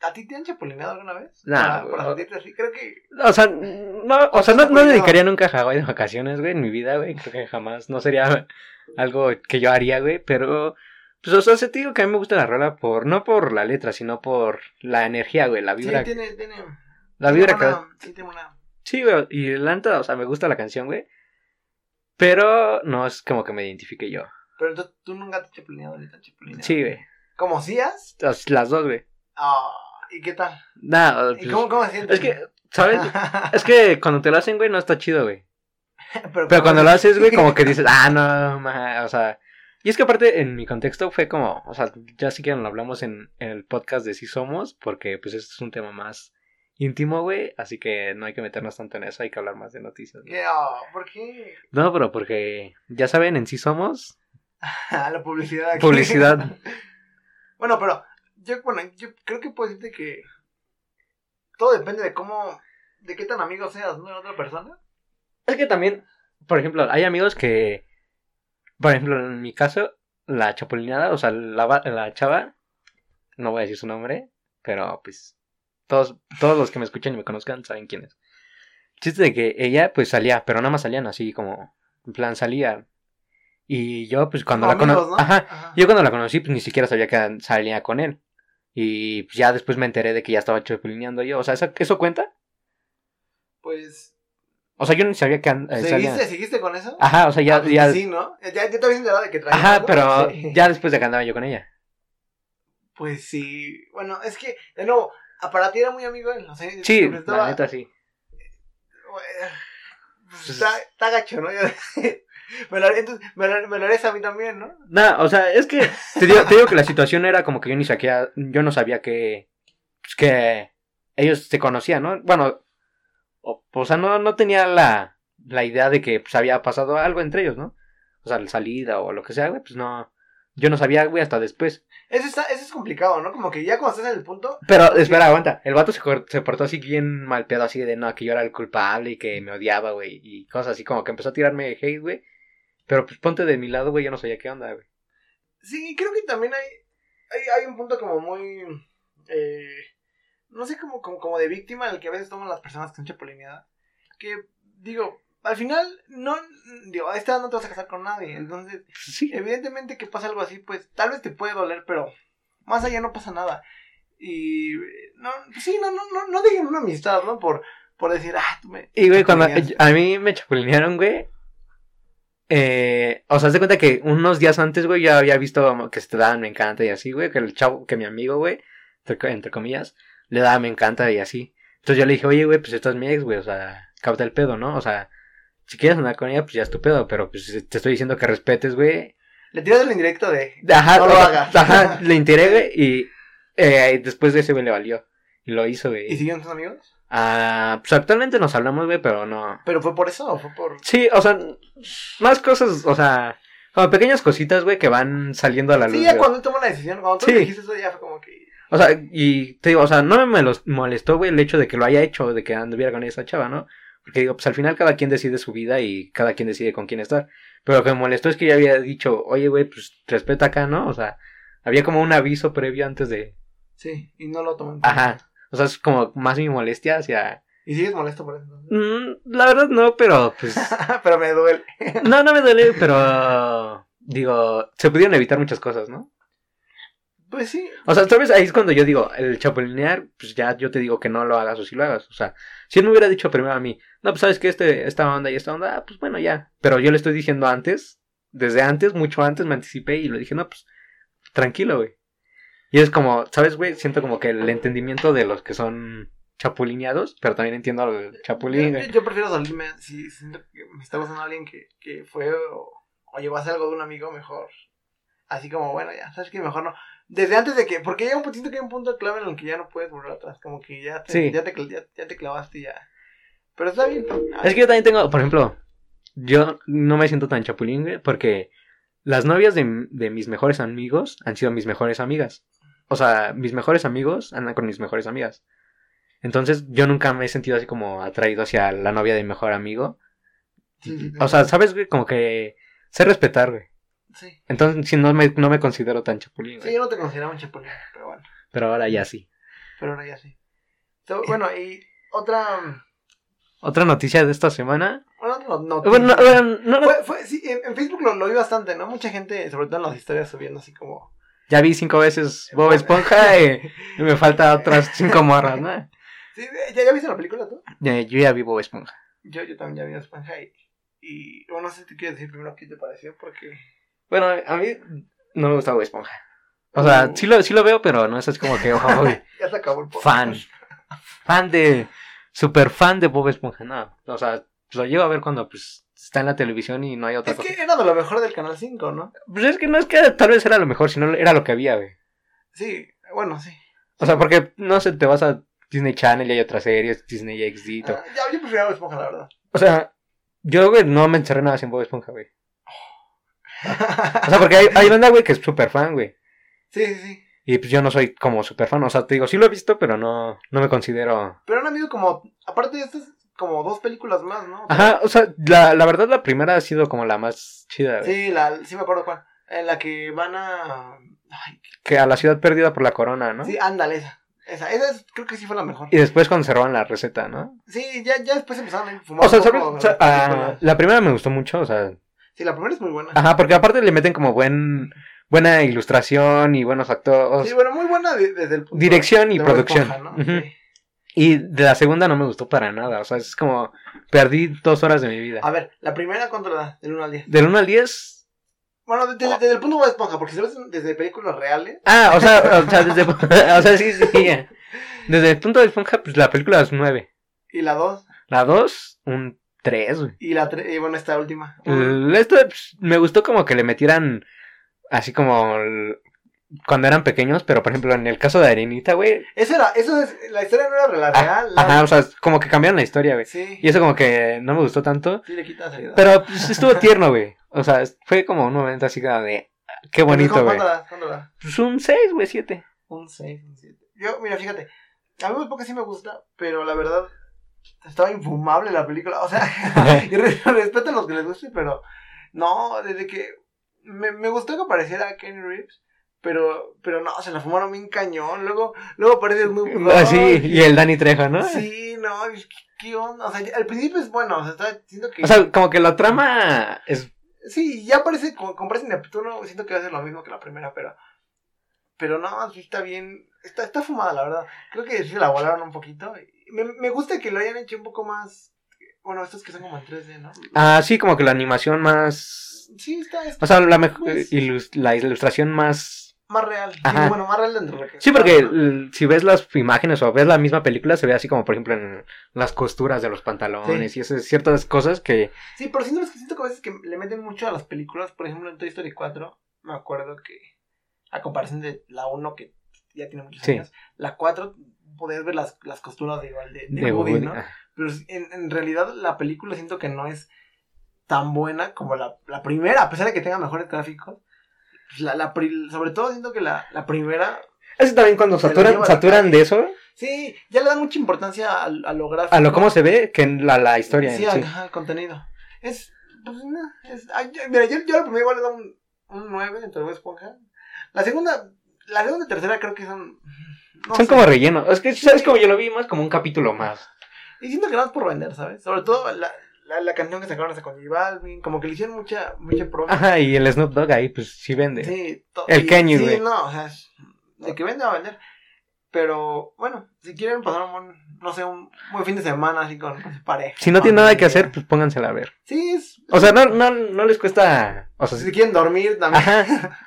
¿A ti te han chapulineado alguna vez? Nah, para sentirte así, creo que... O sea, no, o sea, no, no dedicaría nunca a Hawái de vacaciones, güey, en mi vida, güey. Creo que jamás. No sería algo que yo haría, güey. Pero, pues, o sea, se te digo que a mí me gusta la rola por, no por la letra, sino por la energía, güey, la Sí, vibra. tiene, tiene... la tiene vibra que. Sí, tiene una... Sí, güey, y la neta, o sea, me gusta la canción, güey. Pero no es como que me identifique yo. Pero entonces tú nunca te has chapulineado ni te han chapulineado. Sí, güey. ¿Como sías? Las, las dos, güey. Ah, ¿y qué tal? Nada, ¿Y pues, cómo, cómo se siente? es que, ¿sabes? <laughs> es que cuando te lo hacen, güey, no está chido, güey. pero, Pero cuando lo haces, güey, <laughs> como que dices, ah, no, ma", o sea. Y es que aparte, en mi contexto fue como, o sea, ya sí que lo hablamos en, en el podcast de Si Somos, porque pues este es un tema más íntimo, güey, así que no hay que meternos tanto en eso, hay que hablar más de noticias. güey. ¿Qué? Ah, ¿Por qué? No, pero porque, ya saben, en Si Somos, <laughs> la publicidad. aquí. Publicidad. <laughs> bueno, pero yo, bueno, yo creo que puedo decirte que todo depende de cómo, de qué tan amigo seas, ¿no? De otra persona. es que también, por ejemplo, hay amigos que, por ejemplo, en mi caso, la chapulineada, o sea, la, la chava, no voy a decir su nombre, pero pues todos, todos los que me escuchan y me conozcan saben quién es. Chiste de que ella pues salía, pero nada más salían así como, en plan salía. Y yo pues cuando la conocí, ¿no? ajá, yo cuando la conocí pues ni siquiera sabía que salía con él. Y pues, ya después me enteré de que ya estaba chapulineando yo, o sea, ¿eso, eso cuenta? Pues, O sea, yo ni sabía que eh, salía. ¿seguiste, ¿seguiste con eso? Ajá, o sea, ya, Ah, pues ya, Sí, ¿no? Ya, ya te habías enterado de que traía Ajá, algo? pero Sí. ya después de que andaba yo con ella. Pues sí. Bueno, es que, de nuevo, a- para ti era muy amigo él. O sea, Sí, te prestaba- la neta sí. Pues está, está gacho, ¿no? <laughs> me, lo, entonces, me, lo, me lo harías a mí también, ¿no? No, o sea, es que te digo, te digo que la situación era como que yo ni sabía, yo no sabía que, pues, que ellos se conocían, ¿no? Bueno, o, o sea, no, no tenía la, la idea de que pues, había pasado algo entre ellos, ¿no? O sea, la salida o lo que sea, güey, pues no, yo no sabía, güey, hasta después. Eso, está, eso es complicado, ¿no? Como que ya cuando estás en el punto, Pero, espera, aguanta, el vato se, se portó así bien mal pedo, así de, no, que yo era el culpable y que me odiaba, güey, y cosas así, como que empezó a tirarme hate, güey. Pero pues ponte de mi lado, güey, yo no sabía qué onda, güey. Sí, creo que también hay, hay, hay un punto como muy, eh, no sé, como, como, como de víctima en el que a veces toman las personas que son chapulineadas. Que, digo, al final, no, digo, a esta edad no te vas a casar con nadie. Entonces, Sí. evidentemente que pasa algo así, pues tal vez te puede doler, pero más allá no pasa nada. Y, no, sí, no, no, no, no digan una amistad, ¿no? Por, por decir, ah, tú me... Y, güey, cuando chapulineaste". a mí me chapulinearon, güey. Eh, o sea, haz de cuenta que unos días antes, güey, ya había visto que se te daban me encanta y así, güey. Que el chavo, que mi amigo, güey, entre, entre comillas, le daba me encanta y así. Entonces yo le dije, oye, güey, pues esta es mi ex, güey, o sea, capta el pedo, ¿no? O sea, si quieres andar con ella, pues ya es tu pedo, pero pues te estoy diciendo que respetes, güey. Le tiras el indirecto de... Ajá, No lo hagas. Ajá, <laughs> le enteré, güey, y eh, después de ese, güey, le valió. Y lo hizo, güey. ¿Y siguen sus amigos? Ah, pues actualmente nos hablamos, güey, pero no. ¿Pero fue por eso o fue por...? Sí, o sea, más cosas, o sea, como pequeñas cositas, güey, que van saliendo a la luz. Sí, ya cuando él tomó la decisión, cuando tú Sí. dijiste eso ya fue como que... O sea, y te digo, o sea, no me molestó, güey, el hecho de que lo haya hecho, de que anduviera con esa chava, ¿no? Porque digo, pues al final cada quien decide su vida y cada quien decide con quién estar. Pero lo que me molestó es que ya había dicho, oye, güey, pues respeta acá, ¿no? O sea, había como un aviso previo antes de... Sí, y no lo cuenta. Ajá. O sea, es como más mi molestia hacia... ¿Y sigues molesto por eso? Mm, la verdad no, pero pues... <laughs> Pero me duele. No, no me duele, pero... Digo, se pudieron evitar muchas cosas, ¿no? Pues sí. O sea, ¿sabes? Ahí es cuando yo digo, el chapulinear, pues ya yo te digo que no lo hagas o si lo hagas. O sea, si él me hubiera dicho primero a mí, no, pues sabes que este, esta onda y esta onda, ah, pues bueno, ya. Pero yo le estoy diciendo antes, desde antes, mucho antes me anticipé y le dije, no, pues tranquilo, güey. Y es como, ¿sabes, güey? Siento como que el entendimiento de los que son chapulineados, pero también entiendo al chapulín, Yo, güey. yo prefiero salirme si siento que me está gustando alguien que, que fue o, o llegó a ser algo de un amigo mejor. Así como, bueno, ya, ¿sabes qué? Mejor no. Desde antes de que, porque llega un puntito que hay un punto clave en el que ya no puedes volver atrás. Como que ya te, Sí. ya te, ya, ya te clavaste y ya. Pero está bien. Es que yo también tengo, por ejemplo, yo no me siento tan chapulín, güey, porque las novias de, de mis mejores amigos han sido mis mejores amigas. O sea, mis mejores amigos andan con mis mejores amigas. Entonces, yo nunca me he sentido así como atraído hacia la novia de mi mejor amigo. Sí, sí, sí. O sea, ¿sabes, güey? Como que sé respetar, güey. Sí. Entonces, si no me, no me considero tan chapulín, Sí, yo no te consideraba un chapulín, pero bueno. Pero ahora ya sí. pero ahora ya sí. So, bueno, y otra. Otra noticia de esta semana. Bueno, no, noticia. Bueno, no, no, Fue, fue, sí, en, en Facebook lo, lo vi bastante, ¿no? Mucha gente, sobre todo en las historias, subiendo así como. ya vi cinco veces Bob Esponja y, y me falta otras cinco morras, ¿no? <laughs> Sí, ¿ya, ¿Ya viste la película tú? Ya- Yo ya vi Bob Esponja. Yo, yo también ya vi Esponja y. Y bueno, no sé si te quieres decir primero qué te pareció, porque. Bueno, a mí no me gusta Bob Esponja. O sea, sí lo, sí lo veo, pero no es así como que, uy, <laughs> Ya se acabó el podcast. fan. Fan de. Super fan de Bob Esponja. No, o sea, lo llego a ver cuando pues está en la televisión y no hay otra Es cosa. que era de lo mejor del Canal 5, ¿no? Pues es que no es que tal vez era lo mejor, sino era lo que había, güey. Sí, bueno, sí. O sea, porque no sé, te vas a Disney Channel y hay otras series, Disney XD. Ah, ya, yo prefiero Bob Esponja, la verdad. O sea, yo, güey, no me encerré nada sin Bob Esponja, güey. O sea, porque hay, hay banda, güey, que es súper fan, güey. sí, sí, sí. Y pues yo no soy como súper fan. O sea, te digo, sí lo he visto, pero no, no me considero. Pero han habido como. Aparte de estas, como dos películas más, ¿no? Ajá, o sea, la, la verdad, la primera ha sido como la más chida, güey. Sí, la, sí me acuerdo cuál. En la que van a. Ay, Que a la ciudad perdida por la corona, ¿no? Sí, ándale, esa. Esa, esa es- creo que sí fue la mejor. Y después cuando se roban la receta, ¿no? Sí, ya, ya después empezaron a fumar. O sea, un ¿sabes? O sea, ah, la primera me gustó mucho, o sea. Sí, la primera es muy buena. Ajá, porque aparte le meten como buen, buena ilustración y buenos actores. Sí, bueno, muy buena de- desde el punto Dirección y de producción. Esponja, ¿no? Ujú. Sí. Y de la segunda no me gustó para nada. O sea, es como perdí dos horas de mi vida. A ver, la primera, ¿cuánto le da? Del 1 al 10. Del 1 al 10. Bueno, desde, desde el punto de Esponja, porque si lo ves desde películas reales. Ah, o sea, <laughs> o sea, desde, <laughs> o sea, sí, sí. <laughs> Desde el punto de esponja, pues la película es 9. Y la 2. La 2, un 3, güey. Y la 3. Y bueno, esta última. Esto pues, me gustó como que le metieran así como el- cuando eran pequeños, pero por ejemplo en el caso de Arenita, güey. Eso era, eso es, la historia no era la ah, real. la- Ajá, o sea, como que cambiaron la historia, güey. Sí, Y eso como que no me gustó tanto. sí le quita seriedad. Pero pues, estuvo tierno, güey. O sea, fue como un momento así como de... Qué bonito, ¿Cuánto güey. ¿Cuánto da? Pues un 6, güey, 7. Un 6, un 7. Yo, mira, fíjate. A mí muy poco sí me gusta, pero la verdad. Estaba infumable la película. O sea, <laughs> <laughs> y re- respeto a los que les guste, pero. No, desde que. Me, me gustó que apareciera Kenny Reeves. Pero, pero no, se la fumaron bien cañón. Luego, luego aparece Snoop Dogg. Así, y el Danny Trejo, ¿no? Sí, no, ¿qué, qué onda? O sea, al principio es bueno, o sea, está, siento que... O sea, como que la trama es... sí, ya parece, como comprarse Neptuno, siento que va a ser lo mismo que la primera, pero... Pero no, sí está bien, está, está fumada, la verdad. Creo que sí la volaron un poquito. Me, me gusta que lo hayan hecho un poco más... Bueno, estos que son como en 3D, ¿no? Ah, sí, como que la animación más... Sí, está, está O sea, la, mejor Pues- la ilustración más... más real. Sí, bueno, más real dentro de que... Sí, porque si ves las imágenes o ves la misma película, se ve así como, por ejemplo, en las costuras de los pantalones y esas ciertas cosas que... Sí, pero siento, que siento que a veces que le meten mucho a las películas. Por ejemplo, en Toy Story 4, me acuerdo que, a comparación de la 1, que ya tiene muchos Sí. años, la 4 podías ver las, las costuras de igual de, de de Woody. ¿no? Pero en, en realidad la película siento que no es tan buena como la, la primera, a pesar de que tenga mejores gráficos. Pues La, la pri- sobre todo siento que la, la primera, Es también cuando saturan, saturan de eso, sí, ya le dan mucha importancia a, a lo gráfico. a lo cómo se ve, que en la, la historia Sí, el contenido. Es, pues, no, es, ay, yo- mira, yo, yo la primera igual le doy un, un 9 entre Bob Esponja. La segunda, la segunda y tercera creo que son, no Son sé. como relleno. Es que, ¿sabes como Yo lo vi más como un capítulo más. Y siento que nada más por vender, ¿sabes? Sobre todo la, la, la canción que sacaron hasta con J Balvin, como que le hicieron mucha, mucha promo. Ajá, y el Snoop Dogg ahí, pues sí vende. Sí, El Kenny, Sí, güey. no, o sea, de que vende va a vender. Pero, bueno, si quieren pasar un buen, no sé, un buen fin de semana así con, con su pareja. Si no tienen nada que hacer, pues póngansela a ver. Sí, es... O sea, no, no, no les cuesta. O sea, si sí- quieren dormir también. Ajá. <laughs>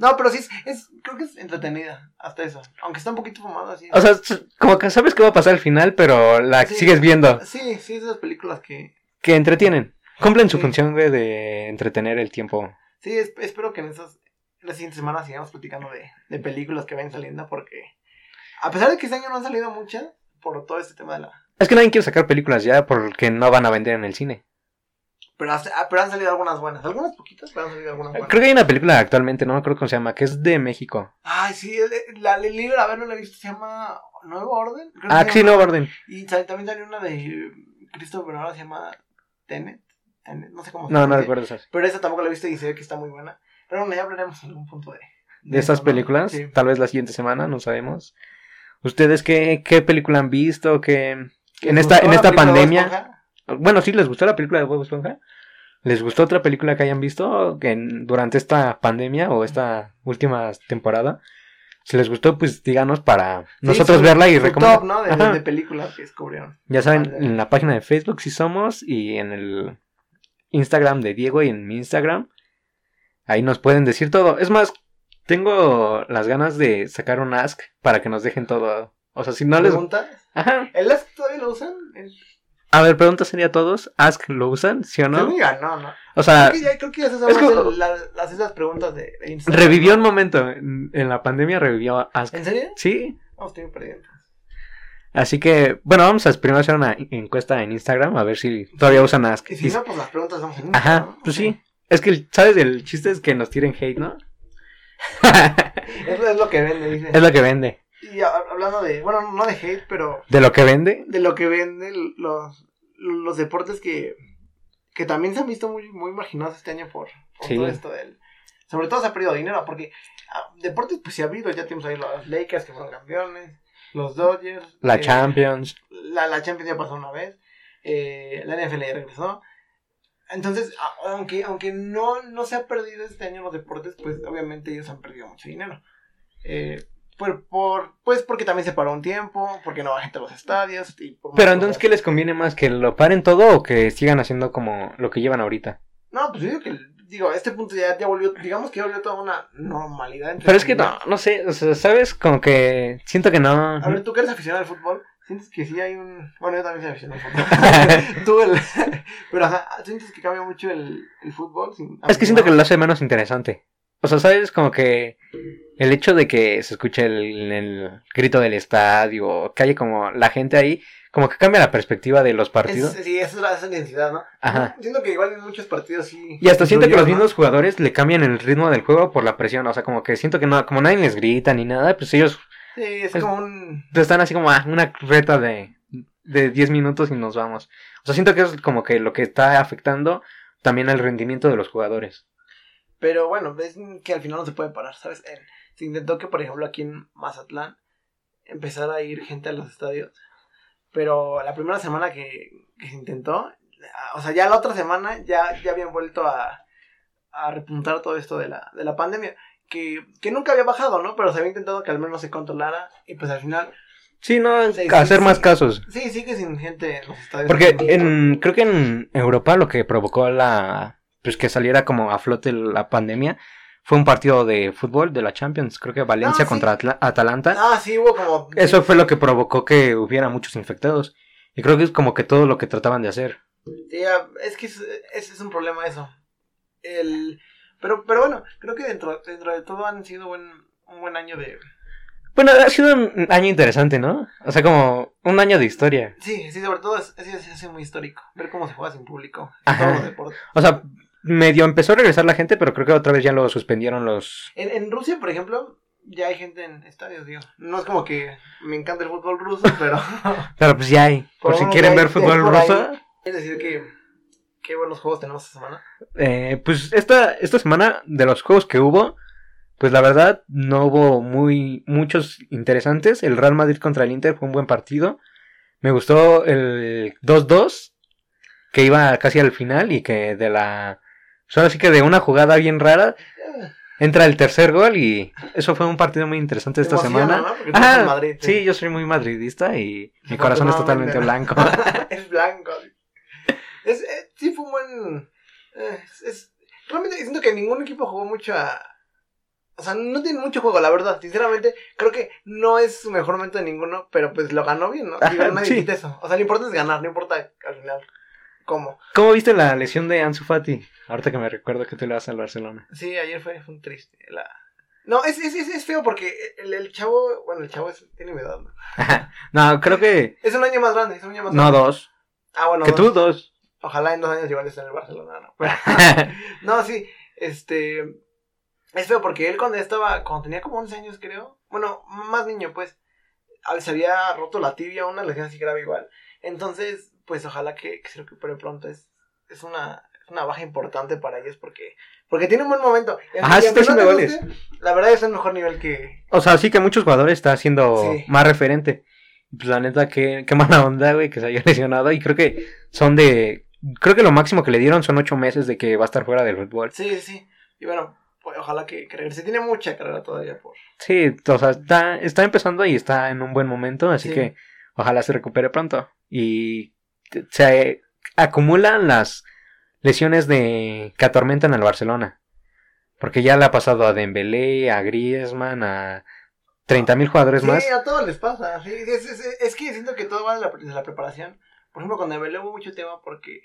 No, pero sí es, es, creo que es entretenida, hasta eso. Aunque está un poquito fumado así. O sea, como que sabes qué va a pasar al final, pero la Sí. sigues viendo. sí, sí, esas películas que... Que entretienen. Cumplen su función, güey, de entretener el tiempo. Sí, es- espero que en esas en las siguientes semanas sigamos platicando de, de películas que vayan saliendo, porque a pesar de que este año no han salido muchas, por todo este tema de la... Es que nadie quiere sacar películas ya porque no van a vender en el cine. Pero, ah, pero han salido algunas buenas, algunas poquitas, pero han salido algunas buenas. Creo que hay una película actualmente, no me acuerdo cómo se llama, que es de México. Ay, sí, el, la, el libro, a ver, no la he visto, se llama Nuevo Orden. creo Ah, sí, llama. no, Orden. Y también salió una de Christopher Nolan, se llama Tenet. Tenet, no sé cómo se No, no dice. recuerdo esas. Pero esa tampoco la he visto y se ve que está muy buena. Pero bueno, ya hablaremos en algún punto de... De esas eso, ¿no? películas, Sí. tal vez la siguiente semana, no sabemos. ¿Ustedes qué, qué película han visto? ¿Qué, en ¿Les esta, en esta de pandemia? Bueno, sí, ¿les gustó la película de Bob Esponja? ¿Les gustó otra película que hayan visto en- durante esta pandemia o esta última temporada? Si les gustó, pues díganos para nosotros su- verla y recomendar. ¿no? De, Ajá. de películas que descubrieron. Ya saben, en la página de Facebook sí somos y en el Instagram de Diego y en mi Instagram. Ahí nos pueden decir todo. Es más, tengo las ganas de sacar un ask para que nos dejen todo. O sea, si no les... ¿Preguntas? Ajá. ¿El Ask todavía lo usan? El... A ver, pregunta sería a todos. Ask, ¿lo usan? ¿Sí o no? No, no. O sea, creo, que ya, creo que ya se es la- las esas preguntas de, de Instagram. revivió un momento. En, en la pandemia revivió Ask. ¿En serio? Sí. No, estoy perdiendo. Así que, bueno, vamos a primero hacer una encuesta en Instagram a ver si todavía usan Ask. Y si no, pues las preguntas vamos en Ajá, pues sí. Es que, ¿sabes? El chiste es que nos tiren hate, ¿no? <laughs> Es, es lo que vende, dice. es lo que vende. Y hablando de, bueno, no de hate, pero De lo que vende. de lo que venden los, los deportes que, que también se han visto muy, muy marginados este año por, por Sí. todo esto del... Sobre todo se ha perdido dinero, porque ah, deportes pues sí ha habido, ya tenemos ahí los Lakers que fueron campeones, los Dodgers. La eh, Champions. La, la Champions ya pasó una vez, eh, la NFL ya regresó. Entonces, aunque, aunque no, no se ha perdido este año los deportes, pues obviamente ellos han perdido mucho dinero. Eh, por, por, pues porque también se paró un tiempo, porque no va gente a los estadios. y Pero entonces, cosas. ¿qué les conviene más? ¿Que lo paren todo o que sigan haciendo como lo que llevan ahorita? No, pues yo digo que, digo, a este punto ya, ya volvió, digamos que ya volvió toda una normalidad. entre Pero es que no, no sé, o sea, ¿sabes? Como que siento que no. A ver, tú que eres aficionado al fútbol, ¿sientes que sí hay un... Bueno, yo también soy aficionado al fútbol. <laughs> tú el... <laughs> Pero, ajá, ¿sientes que cambia mucho el, el fútbol? sin Es que siento que lo hace menos interesante. O sea, ¿sabes? Como que el hecho de que se escuche el, el grito del estadio, haya como la gente ahí, como que cambia la perspectiva de los partidos. Es- sí, esa es la esa intensidad, ¿no? Ajá. Siento que igual en muchos partidos sí... Y hasta siento que los mismos jugadores le cambian el ritmo del juego por la presión. O sea, como que siento que no, como nadie les grita ni nada, pues ellos Sí, es, es- como un... están así como ah, una reta de, de 10 minutos y nos vamos. O sea, siento que es como que lo que está afectando también al rendimiento de los jugadores. Pero bueno, ves que al final no se puede parar, ¿sabes? Se intentó que, por ejemplo, aquí en Mazatlán empezara a ir gente a los estadios. Pero la primera semana que, que se intentó, o sea, ya la otra semana ya, ya habían vuelto a, a repuntar todo esto de la, de la pandemia. Que, que nunca había bajado, ¿no? Pero se había intentado que al menos se controlara. Y pues al final, Sí, no, hacer más casos. sí, sigue sin gente en los estadios. Porque en, creo que en Europa lo que provocó la, pues que saliera como a flote la pandemia fue un partido de fútbol de la Champions, creo que Valencia Ah, contra Atalanta. Ah, sí, hubo como... Eso fue lo que provocó que hubiera muchos infectados. Y creo que es como que todo lo que trataban de hacer. Sí, ah, es que es, es, es un problema eso. El, pero, pero bueno, creo que dentro, dentro de todo han sido buen, un buen año de... Bueno, ha sido un año interesante, ¿no? O sea, como un año de historia. Sí, sí, sobre todo es, es, es- muy histórico. Ver cómo se juega sin público. en todos los deportes. O sea, medio empezó a regresar la gente, pero creo que otra vez ya lo suspendieron los... En, en Rusia, por ejemplo, ya hay gente en estadios, digo. No es como que me encanta el fútbol ruso, <laughs> pero... Pero pues ya hay. Por Por si quieren ver fútbol ruso. es decir que... Qué buenos juegos tenemos esta semana. Eh, pues esta, esta semana de los juegos que hubo, pues la verdad no hubo muy muchos interesantes. El Real Madrid contra el Inter fue un buen partido. Me gustó el 2-2, que iba casi al final y que de la... Solo así que de una jugada bien rara entra el tercer gol y eso fue un partido muy interesante esta semana. ¿no? De Madrid, sí, yo soy muy madridista y mi corazón es totalmente blanco. <laughs> es blanco. Es, eh, sí, fue un buen. eh, es, es- realmente siento que ningún equipo jugó mucho a. O sea, no tiene mucho juego, la verdad. Sinceramente, creo que no es su mejor momento de ninguno, pero pues lo ganó bien, ¿no? Digo, nadie sí. quita eso. O sea, lo importante es ganar, no importa al final cómo. ¿Cómo viste la lesión de Ansu Fati? Ahorita que me recuerdo que tú le vas al Barcelona. Sí, ayer fue, fue un triste. La... No, es, es, es, es feo porque el, el chavo, bueno, el chavo es- tiene mi edad, ¿no? <laughs> no, creo que... Es un año más grande, es un año más No, grande. dos. Ah, bueno, que dos. tú, dos. Ojalá en dos años igual esté en el Barcelona, ¿no? Pero- <laughs> no, sí, este... Es feo porque él cuando estaba, cuando tenía como 11 años creo, bueno, más niño pues, a- se había roto la tibia, una lesión así grave igual. Entonces, pues ojalá que, que se recupere pronto. Es, es una, una baja importante para ellos porque porque tiene un buen momento. Ajá, sí está no haciendo goles. guste, La verdad es el mejor nivel que... O sea, sí que muchos jugadores está siendo Sí. más referente. Pues la neta, qué, qué mala onda, güey, que se haya <laughs> lesionado. Y creo que son de. Creo que lo máximo que le dieron son ocho meses de que va a estar fuera del fútbol. Sí, sí, sí. Y bueno, pues ojalá que, que regrese. Tiene mucha carrera todavía por... Sí, o sea, está, está empezando y está en un buen momento, así Sí. que ojalá se recupere pronto. Y se acumulan las lesiones de que atormentan al Barcelona. Porque ya le ha pasado a Dembélé, a Griezmann, a 30.000 jugadores Sí, más. a todos les pasa. Sí, es, es- es que siento que todo va de la, preparación. Por ejemplo, con Dembélé hubo mucho tema porque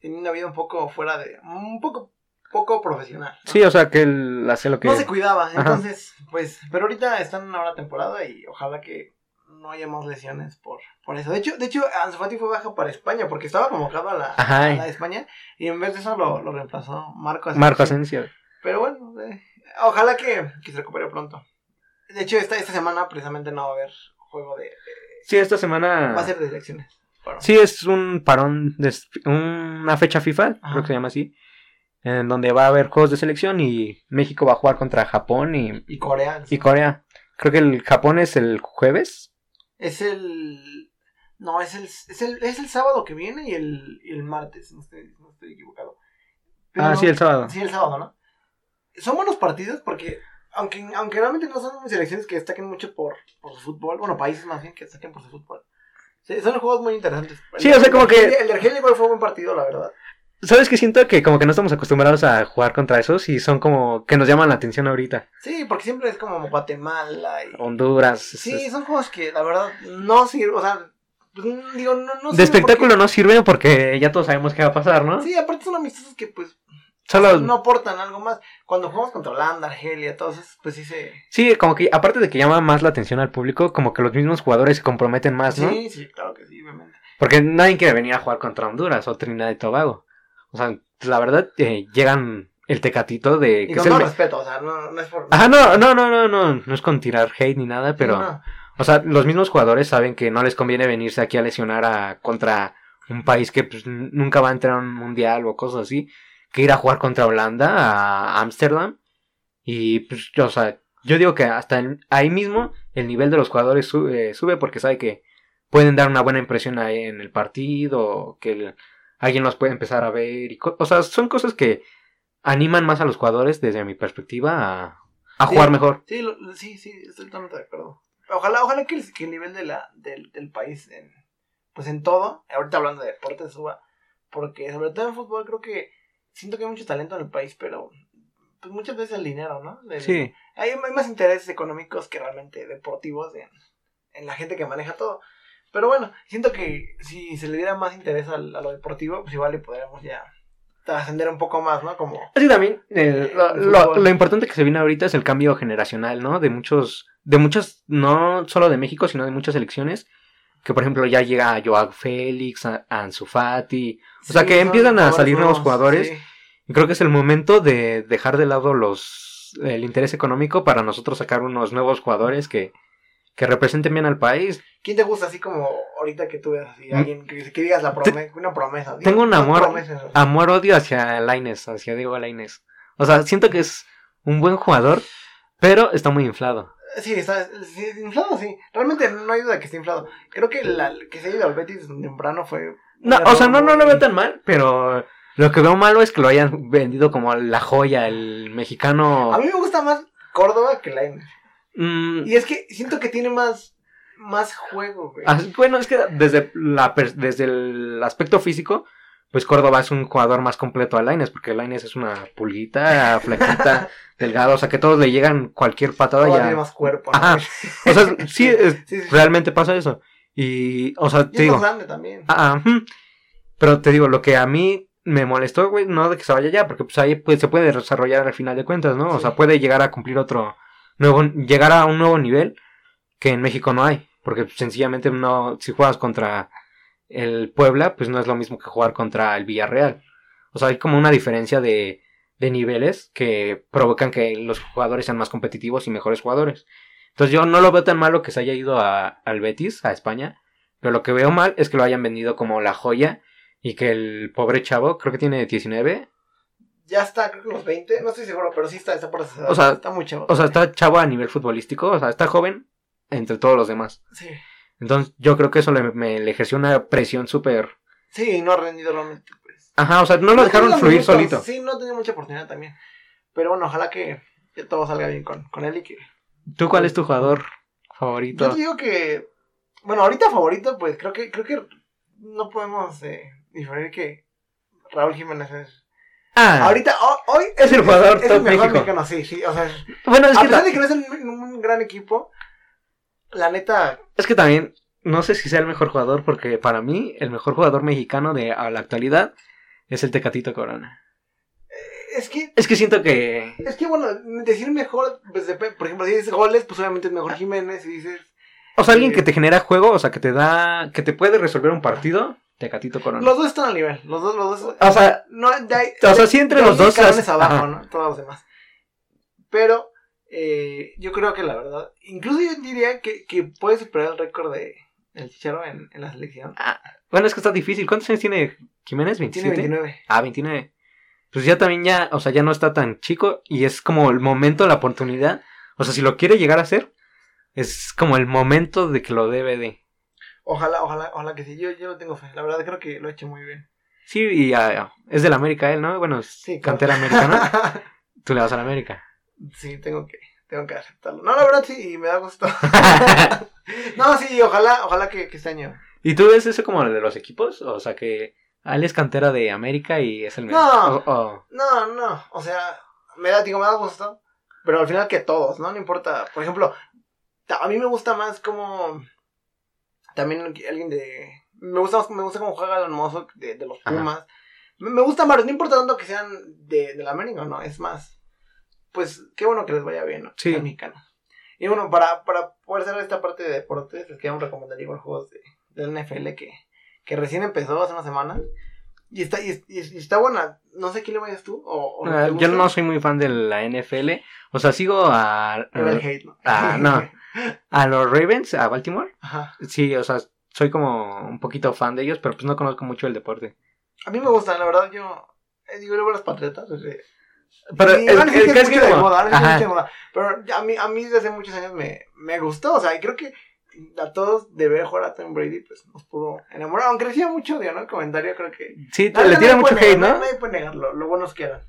tenía una vida un poco fuera de... Un poco, poco profesional. ¿no? Sí, o sea, que él hace lo que... No se cuidaba, Ajá. entonces, pues, pero ahorita están en una hora temporada y ojalá que no haya más lesiones por, por eso. De hecho, de hecho, Ansu Fati fue baja para España porque estaba convocado a la, a la de España y en vez de eso lo, lo reemplazó Marco Asensio. Marco Asensio. Pero bueno, eh, ojalá que, que se recupere pronto. De hecho, esta, esta semana precisamente no va a haber juego de... de- Sí, esta semana... va a ser de elecciones. Bueno, Sí, es un parón, de, una fecha FIFA, Ajá. creo que se llama así, en donde va a haber juegos de selección y México va a jugar contra Japón y, Y Corea. y Corea. Creo que el Japón es el jueves. Es el... No, es el, es el, es el sábado que viene y el, y el martes, no estoy, no estoy equivocado. Ah, sí, el sábado. Sí, el sábado, ¿no? Son buenos partidos porque, aunque, aunque realmente no son selecciones que destaquen mucho por, por su fútbol, bueno, países más bien que destaquen por su fútbol. Sí, son juegos muy interesantes. Sí, o sea, como que- El de Argelia igual fue un buen partido, la verdad. ¿Sabes que Siento que como que no estamos acostumbrados a jugar contra esos y son como que nos llaman la atención ahorita. Sí, porque siempre es como Guatemala y... Honduras. Sí, es- son juegos que la verdad no sirven, o sea, pues, digo, no, no de espectáculo porque- no sirven porque ya todos sabemos qué va a pasar, ¿no? Sí, aparte son amistosos que pues Solo... no aportan algo más. Cuando jugamos contra Holanda, Argelia, todos esos, pues sí se... Sí, como que aparte de que llama más la atención al público, como que los mismos jugadores se comprometen más, ¿no? Sí, sí, claro que sí, obviamente. Porque nadie quiere venir a jugar contra Honduras o Trinidad y Tobago. O sea, la verdad, eh, llegan el tecatito de... Y que con es el todo respeto, o sea, no, no es por... Ajá, no, no, no, no, no, no es con tirar hate ni nada, pero... No, O sea, los mismos jugadores saben que no les conviene venirse aquí a lesionar a contra un país que pues, nunca va a entrar a un mundial o cosas así, que ir a jugar contra Holanda, a Ámsterdam. Y pues, o sea, yo digo que hasta en- ahí mismo el nivel de los jugadores sube, sube porque sabe que pueden dar una buena impresión ahí en el partido, que el- alguien los puede empezar a ver. Y o sea, son cosas que animan más a los jugadores desde mi perspectiva a, a Sí. jugar mejor. Sí, lo- sí, sí, estoy totalmente de acuerdo. Ojalá, ojalá que el, que el nivel de la, del, del país, en, pues en todo, ahorita hablando de deporte, suba, porque sobre todo en fútbol creo que siento que hay mucho talento en el país, pero pues muchas veces el dinero, ¿no? El- Sí. Hay, hay más intereses económicos que realmente deportivos en, en la gente que maneja todo. Pero bueno, siento que si se le diera más interés a, lo deportivo, pues igual le podríamos ya trascender un poco más, ¿no? Como... Sí, también eh, lo, El lo- fútbol. lo importante que se viene ahorita es el cambio generacional, ¿no? De muchos, de muchas, no solo de México, sino de muchas selecciones. Que por ejemplo ya llega Joao Félix, a, a Ansu Fati. O sea, que empiezan a salir nuevos jugadores. sí. Y creo que es el momento de dejar de lado los el interés económico para nosotros sacar unos nuevos jugadores que, que representen bien al país. ¿Quién te gusta así como ahorita que tú veas así? Mm. Alguien que, que digas la prome- una promesa. Tengo un amor- promesas. Amor-odio hacia Laines, hacia Diego Laines. O sea, siento que es un buen jugador, pero está muy inflado. Sí, está sí, inflado, sí. Realmente no hay duda que esté inflado. Creo que la, que se ha ido al Betis temprano fue... No, o sea, no, no lo veo tan mal, pero lo que veo malo es que lo hayan vendido como la joya, el mexicano. A mí me gusta más Córdoba que Lainez. Mm, Y es que siento que tiene más, más juego, güey. ah, bueno, es que desde, la, desde el aspecto físico, pues Córdoba es un jugador más completo a Lainez, porque Lainez es una pulguita, flaquita, <laughs> delgado, o sea que todos le llegan cualquier patada Córdoba ya. tiene más cuerpo. ¿no? Ajá. <laughs> O sea, sí, es- Sí, sí, sí. realmente pasa eso. Y, o sea, Y te es digo. más grande también. Ah, ujú. Pero te digo, lo que a mí me molestó, güey, no de que se vaya ya, porque pues ahí pues, se puede desarrollar al final de cuentas, ¿no? O Sí. sea, puede llegar a cumplir otro nuevo, llegar a un nuevo nivel que en México no hay, porque sencillamente no, si juegas contra el Puebla, pues no es lo mismo que jugar contra el Villarreal. O sea, hay como una diferencia de, de niveles que provocan que los jugadores sean más competitivos y mejores jugadores. Entonces yo no lo veo tan malo que se haya ido al Betis, a España, pero lo que veo mal es que lo hayan vendido como la joya y que el pobre chavo, creo que tiene 19, Ya está, creo que los 20, no estoy seguro, pero sí está, está por esa. O sea, está muy chavo. o sea, está chavo a nivel futbolístico, o sea, está joven entre todos los demás. Sí, Entonces yo creo que eso le, me, le ejerció una presión súper... sí, no ha rendido realmente, pues. Ajá, o sea, no lo No dejaron fluir minutos, solito. Sí, no tenía mucha oportunidad también. Pero bueno, ojalá que, que todo salga bien con, con él y que... ¿Tú cuál es tu jugador Yo favorito? te digo que... Bueno, ahorita favorito, pues creo que creo que no podemos eh, diferir que Raúl Jiménez es... Ah, Ahorita, ho- hoy Es el jugador es, top mejor México. mexicano, sí, sí. O sea, bueno, es a que, pesar de que no es un, un gran equipo, la neta, es que también, no sé si sea el mejor jugador, porque para mí el mejor jugador mexicano de a la actualidad es el Tecatito Corona. es que Es que siento que... Es que bueno, decir mejor, pues por ejemplo, si dices goles, pues obviamente es mejor Jiménez, si dices... O sea, alguien Sí. que te genera juego, o sea, que te da... Que te puede resolver un partido, Tecatito Corona. Los dos están al nivel, los dos, los dos... O sea, no, de ahí- o sea, sí entre de los dos abajo, ajá. ¿no? Todos los demás. Pero, eh, yo creo que la verdad, incluso yo diría que, que puede superar el récord de el Chicharo en, en la selección. bueno, es que está difícil. ¿Cuántos años tiene Jiménez? ¿27? Tiene 29. Ah, 29. Pues ya también ya, o sea, ya no está tan chico y es como el momento, la oportunidad. O sea, si lo quiere llegar a hacer, es como el momento de que lo debe de. Ojalá, ojalá, ojalá que sí, yo, yo lo tengo fe. La verdad creo que lo ha hecho muy bien. Sí, y ah, es del América él, ¿no? Bueno, Sí, claro. cantera americana. <laughs> Tú le vas al América. sí, tengo que, tengo que aceptarlo. No, la verdad sí, me da gusto. <laughs> <laughs> no, sí, ojalá, ojalá que, que este año. ¿Y tú ves eso como el de los equipos? O sea, que él es cantera de América y es el mejor. No. O- o- No, no, o sea, me da, digo, me da gusto, pero al final que todos, ¿no? No importa, por ejemplo, a mí me gusta más como, también alguien de, me gusta me gusta cómo juega el hermoso de, de los Ajá. Pumas, me, me gusta más, no importa tanto que sean de, de la América, ¿no? Es más, pues, qué bueno que les vaya bien, ¿no? Sí. Mexicanos. Y bueno, para, para poder hacer esta parte de deportes, les queremos recomendar igual juegos de, del NFL que, que recién empezó hace una semana. Y está, y, está buena. No sé quién le vayas tú. O, o Ah, yo no soy muy fan de la NFL. O sea, sigo a, Pero el hate, ¿no? <laughs> A los Ravens, a Baltimore. Ajá. Sí, o sea, soy como un poquito fan de ellos, pero pues no conozco mucho el deporte. A mí me gustan, la verdad, yo. eh, digo, luego las patriotas. o sea, Pero el, el que que es mucho de moda, que es de moda, Pero a mí, a mí desde hace muchos años me, me gustó. O sea, y creo que a todos de ver jugar a Tom Brady, pues nos pudo enamorar. Aunque reciba mucho odio, ¿no? El comentario creo que. Sí, le tira mucho hate, ¿no? Nadie puede negarlo, lo buenos que eran.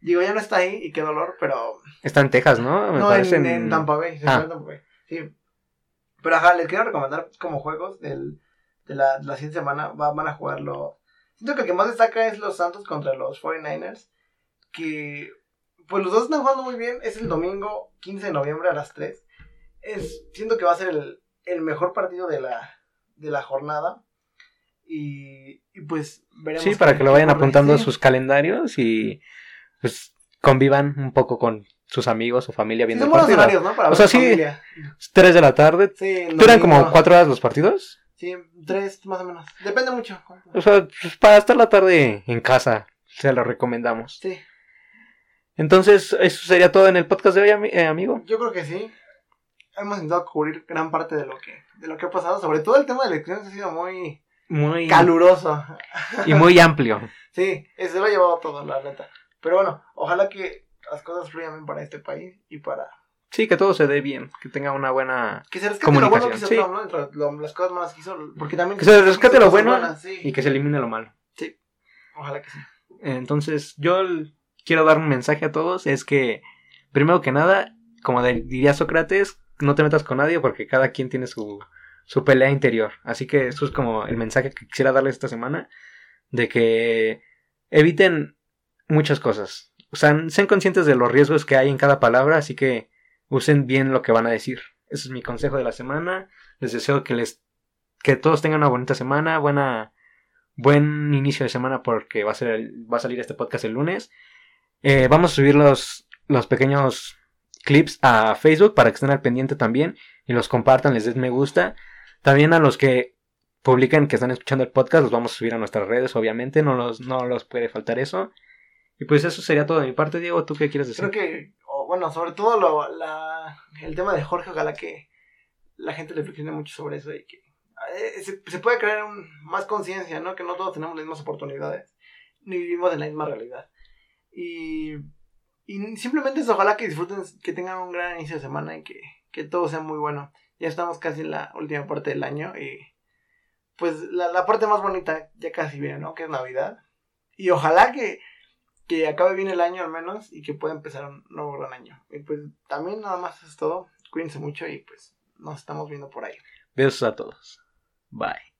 Digo, ya no está ahí y qué dolor, pero Está en Texas, ¿no? Me no, en, en Tampa Bay. se Ah. fue en Tampa Bay, Sí. Pero ajá, les quiero recomendar como juegos del, de la, la siguiente semana. Va- van a jugarlo. Siento que el que más destaca es los Santos contra los 49ers. Que pues los dos están jugando muy bien. Es el domingo 15 de noviembre a las 3. Es, siento que va a ser el, el mejor partido de la, de la jornada. Y, y pues veremos. Sí, para que lo vayan apuntando a sus calendarios y pues convivan un poco con sus amigos o familia Sí, viendo son el buenos partido. horarios, ¿no? Para O sea, sí. familia. 3 de la tarde. Sí, ¿Duran como domingo. 4 horas los partidos? Sí, tres más o menos. Depende mucho. O sea, pues, para estar la tarde en casa, se lo recomendamos. Sí, Entonces, eso sería todo en el podcast de hoy, eh, amigo. yo creo que sí. Hemos intentado cubrir gran parte de lo que de lo que ha pasado. Sobre todo el tema de elecciones ha sido muy Muy caluroso. y muy amplio. <laughs> Sí, se lo ha llevado todo, la neta. Pero bueno, ojalá que las cosas fluyan bien para este país y para... Sí, que todo se dé bien, que tenga una buena Que se rescate lo bueno que hizo Comunicación, sí. ¿no? Entre lo- las cosas malas que hizo. Porque también... Que se rescate lo bueno sí. y que se elimine lo malo. Ojalá que sí. Entonces, yo quiero dar un mensaje a todos, es que, primero que nada, como diría Sócrates, no te metas con nadie porque cada quien tiene su, su pelea interior. Así que eso es como el mensaje que quisiera darles esta semana, de que eviten muchas cosas. Sean conscientes de los riesgos que hay en cada palabra, así que usen bien lo que van a decir. Ese es mi consejo de la semana. Les deseo que les que todos tengan una bonita semana, buena buen inicio de semana porque va a ser el- va a salir este podcast el lunes. Eh, vamos a subir los los pequeños clips a Facebook para que estén al pendiente también y los compartan, les den me gusta. También a los que publiquen que están escuchando el podcast, los vamos a subir a nuestras redes, obviamente, no los, no los puede faltar eso. Y pues eso sería todo de mi parte, Diego, ¿tú qué quieres decir? Creo que, o, bueno, sobre todo lo, el tema de Jorge, ojalá que la gente reflexione mucho sobre eso y que eh, se, se puede crear un- más conciencia, ¿no? Que no todos tenemos las mismas oportunidades, ni vivimos en la misma realidad. Y, y simplemente es ojalá que disfruten, que tengan un gran inicio de semana y que, que todo sea muy bueno. Ya estamos casi en la última parte del año y pues la, la parte más bonita ya casi viene, ¿no? Que es Navidad. Y ojalá que, que acabe bien el año al menos y que pueda empezar un nuevo gran año. Y pues también nada más es todo. Cuídense mucho y pues nos estamos viendo por ahí. Besos a todos. Bye.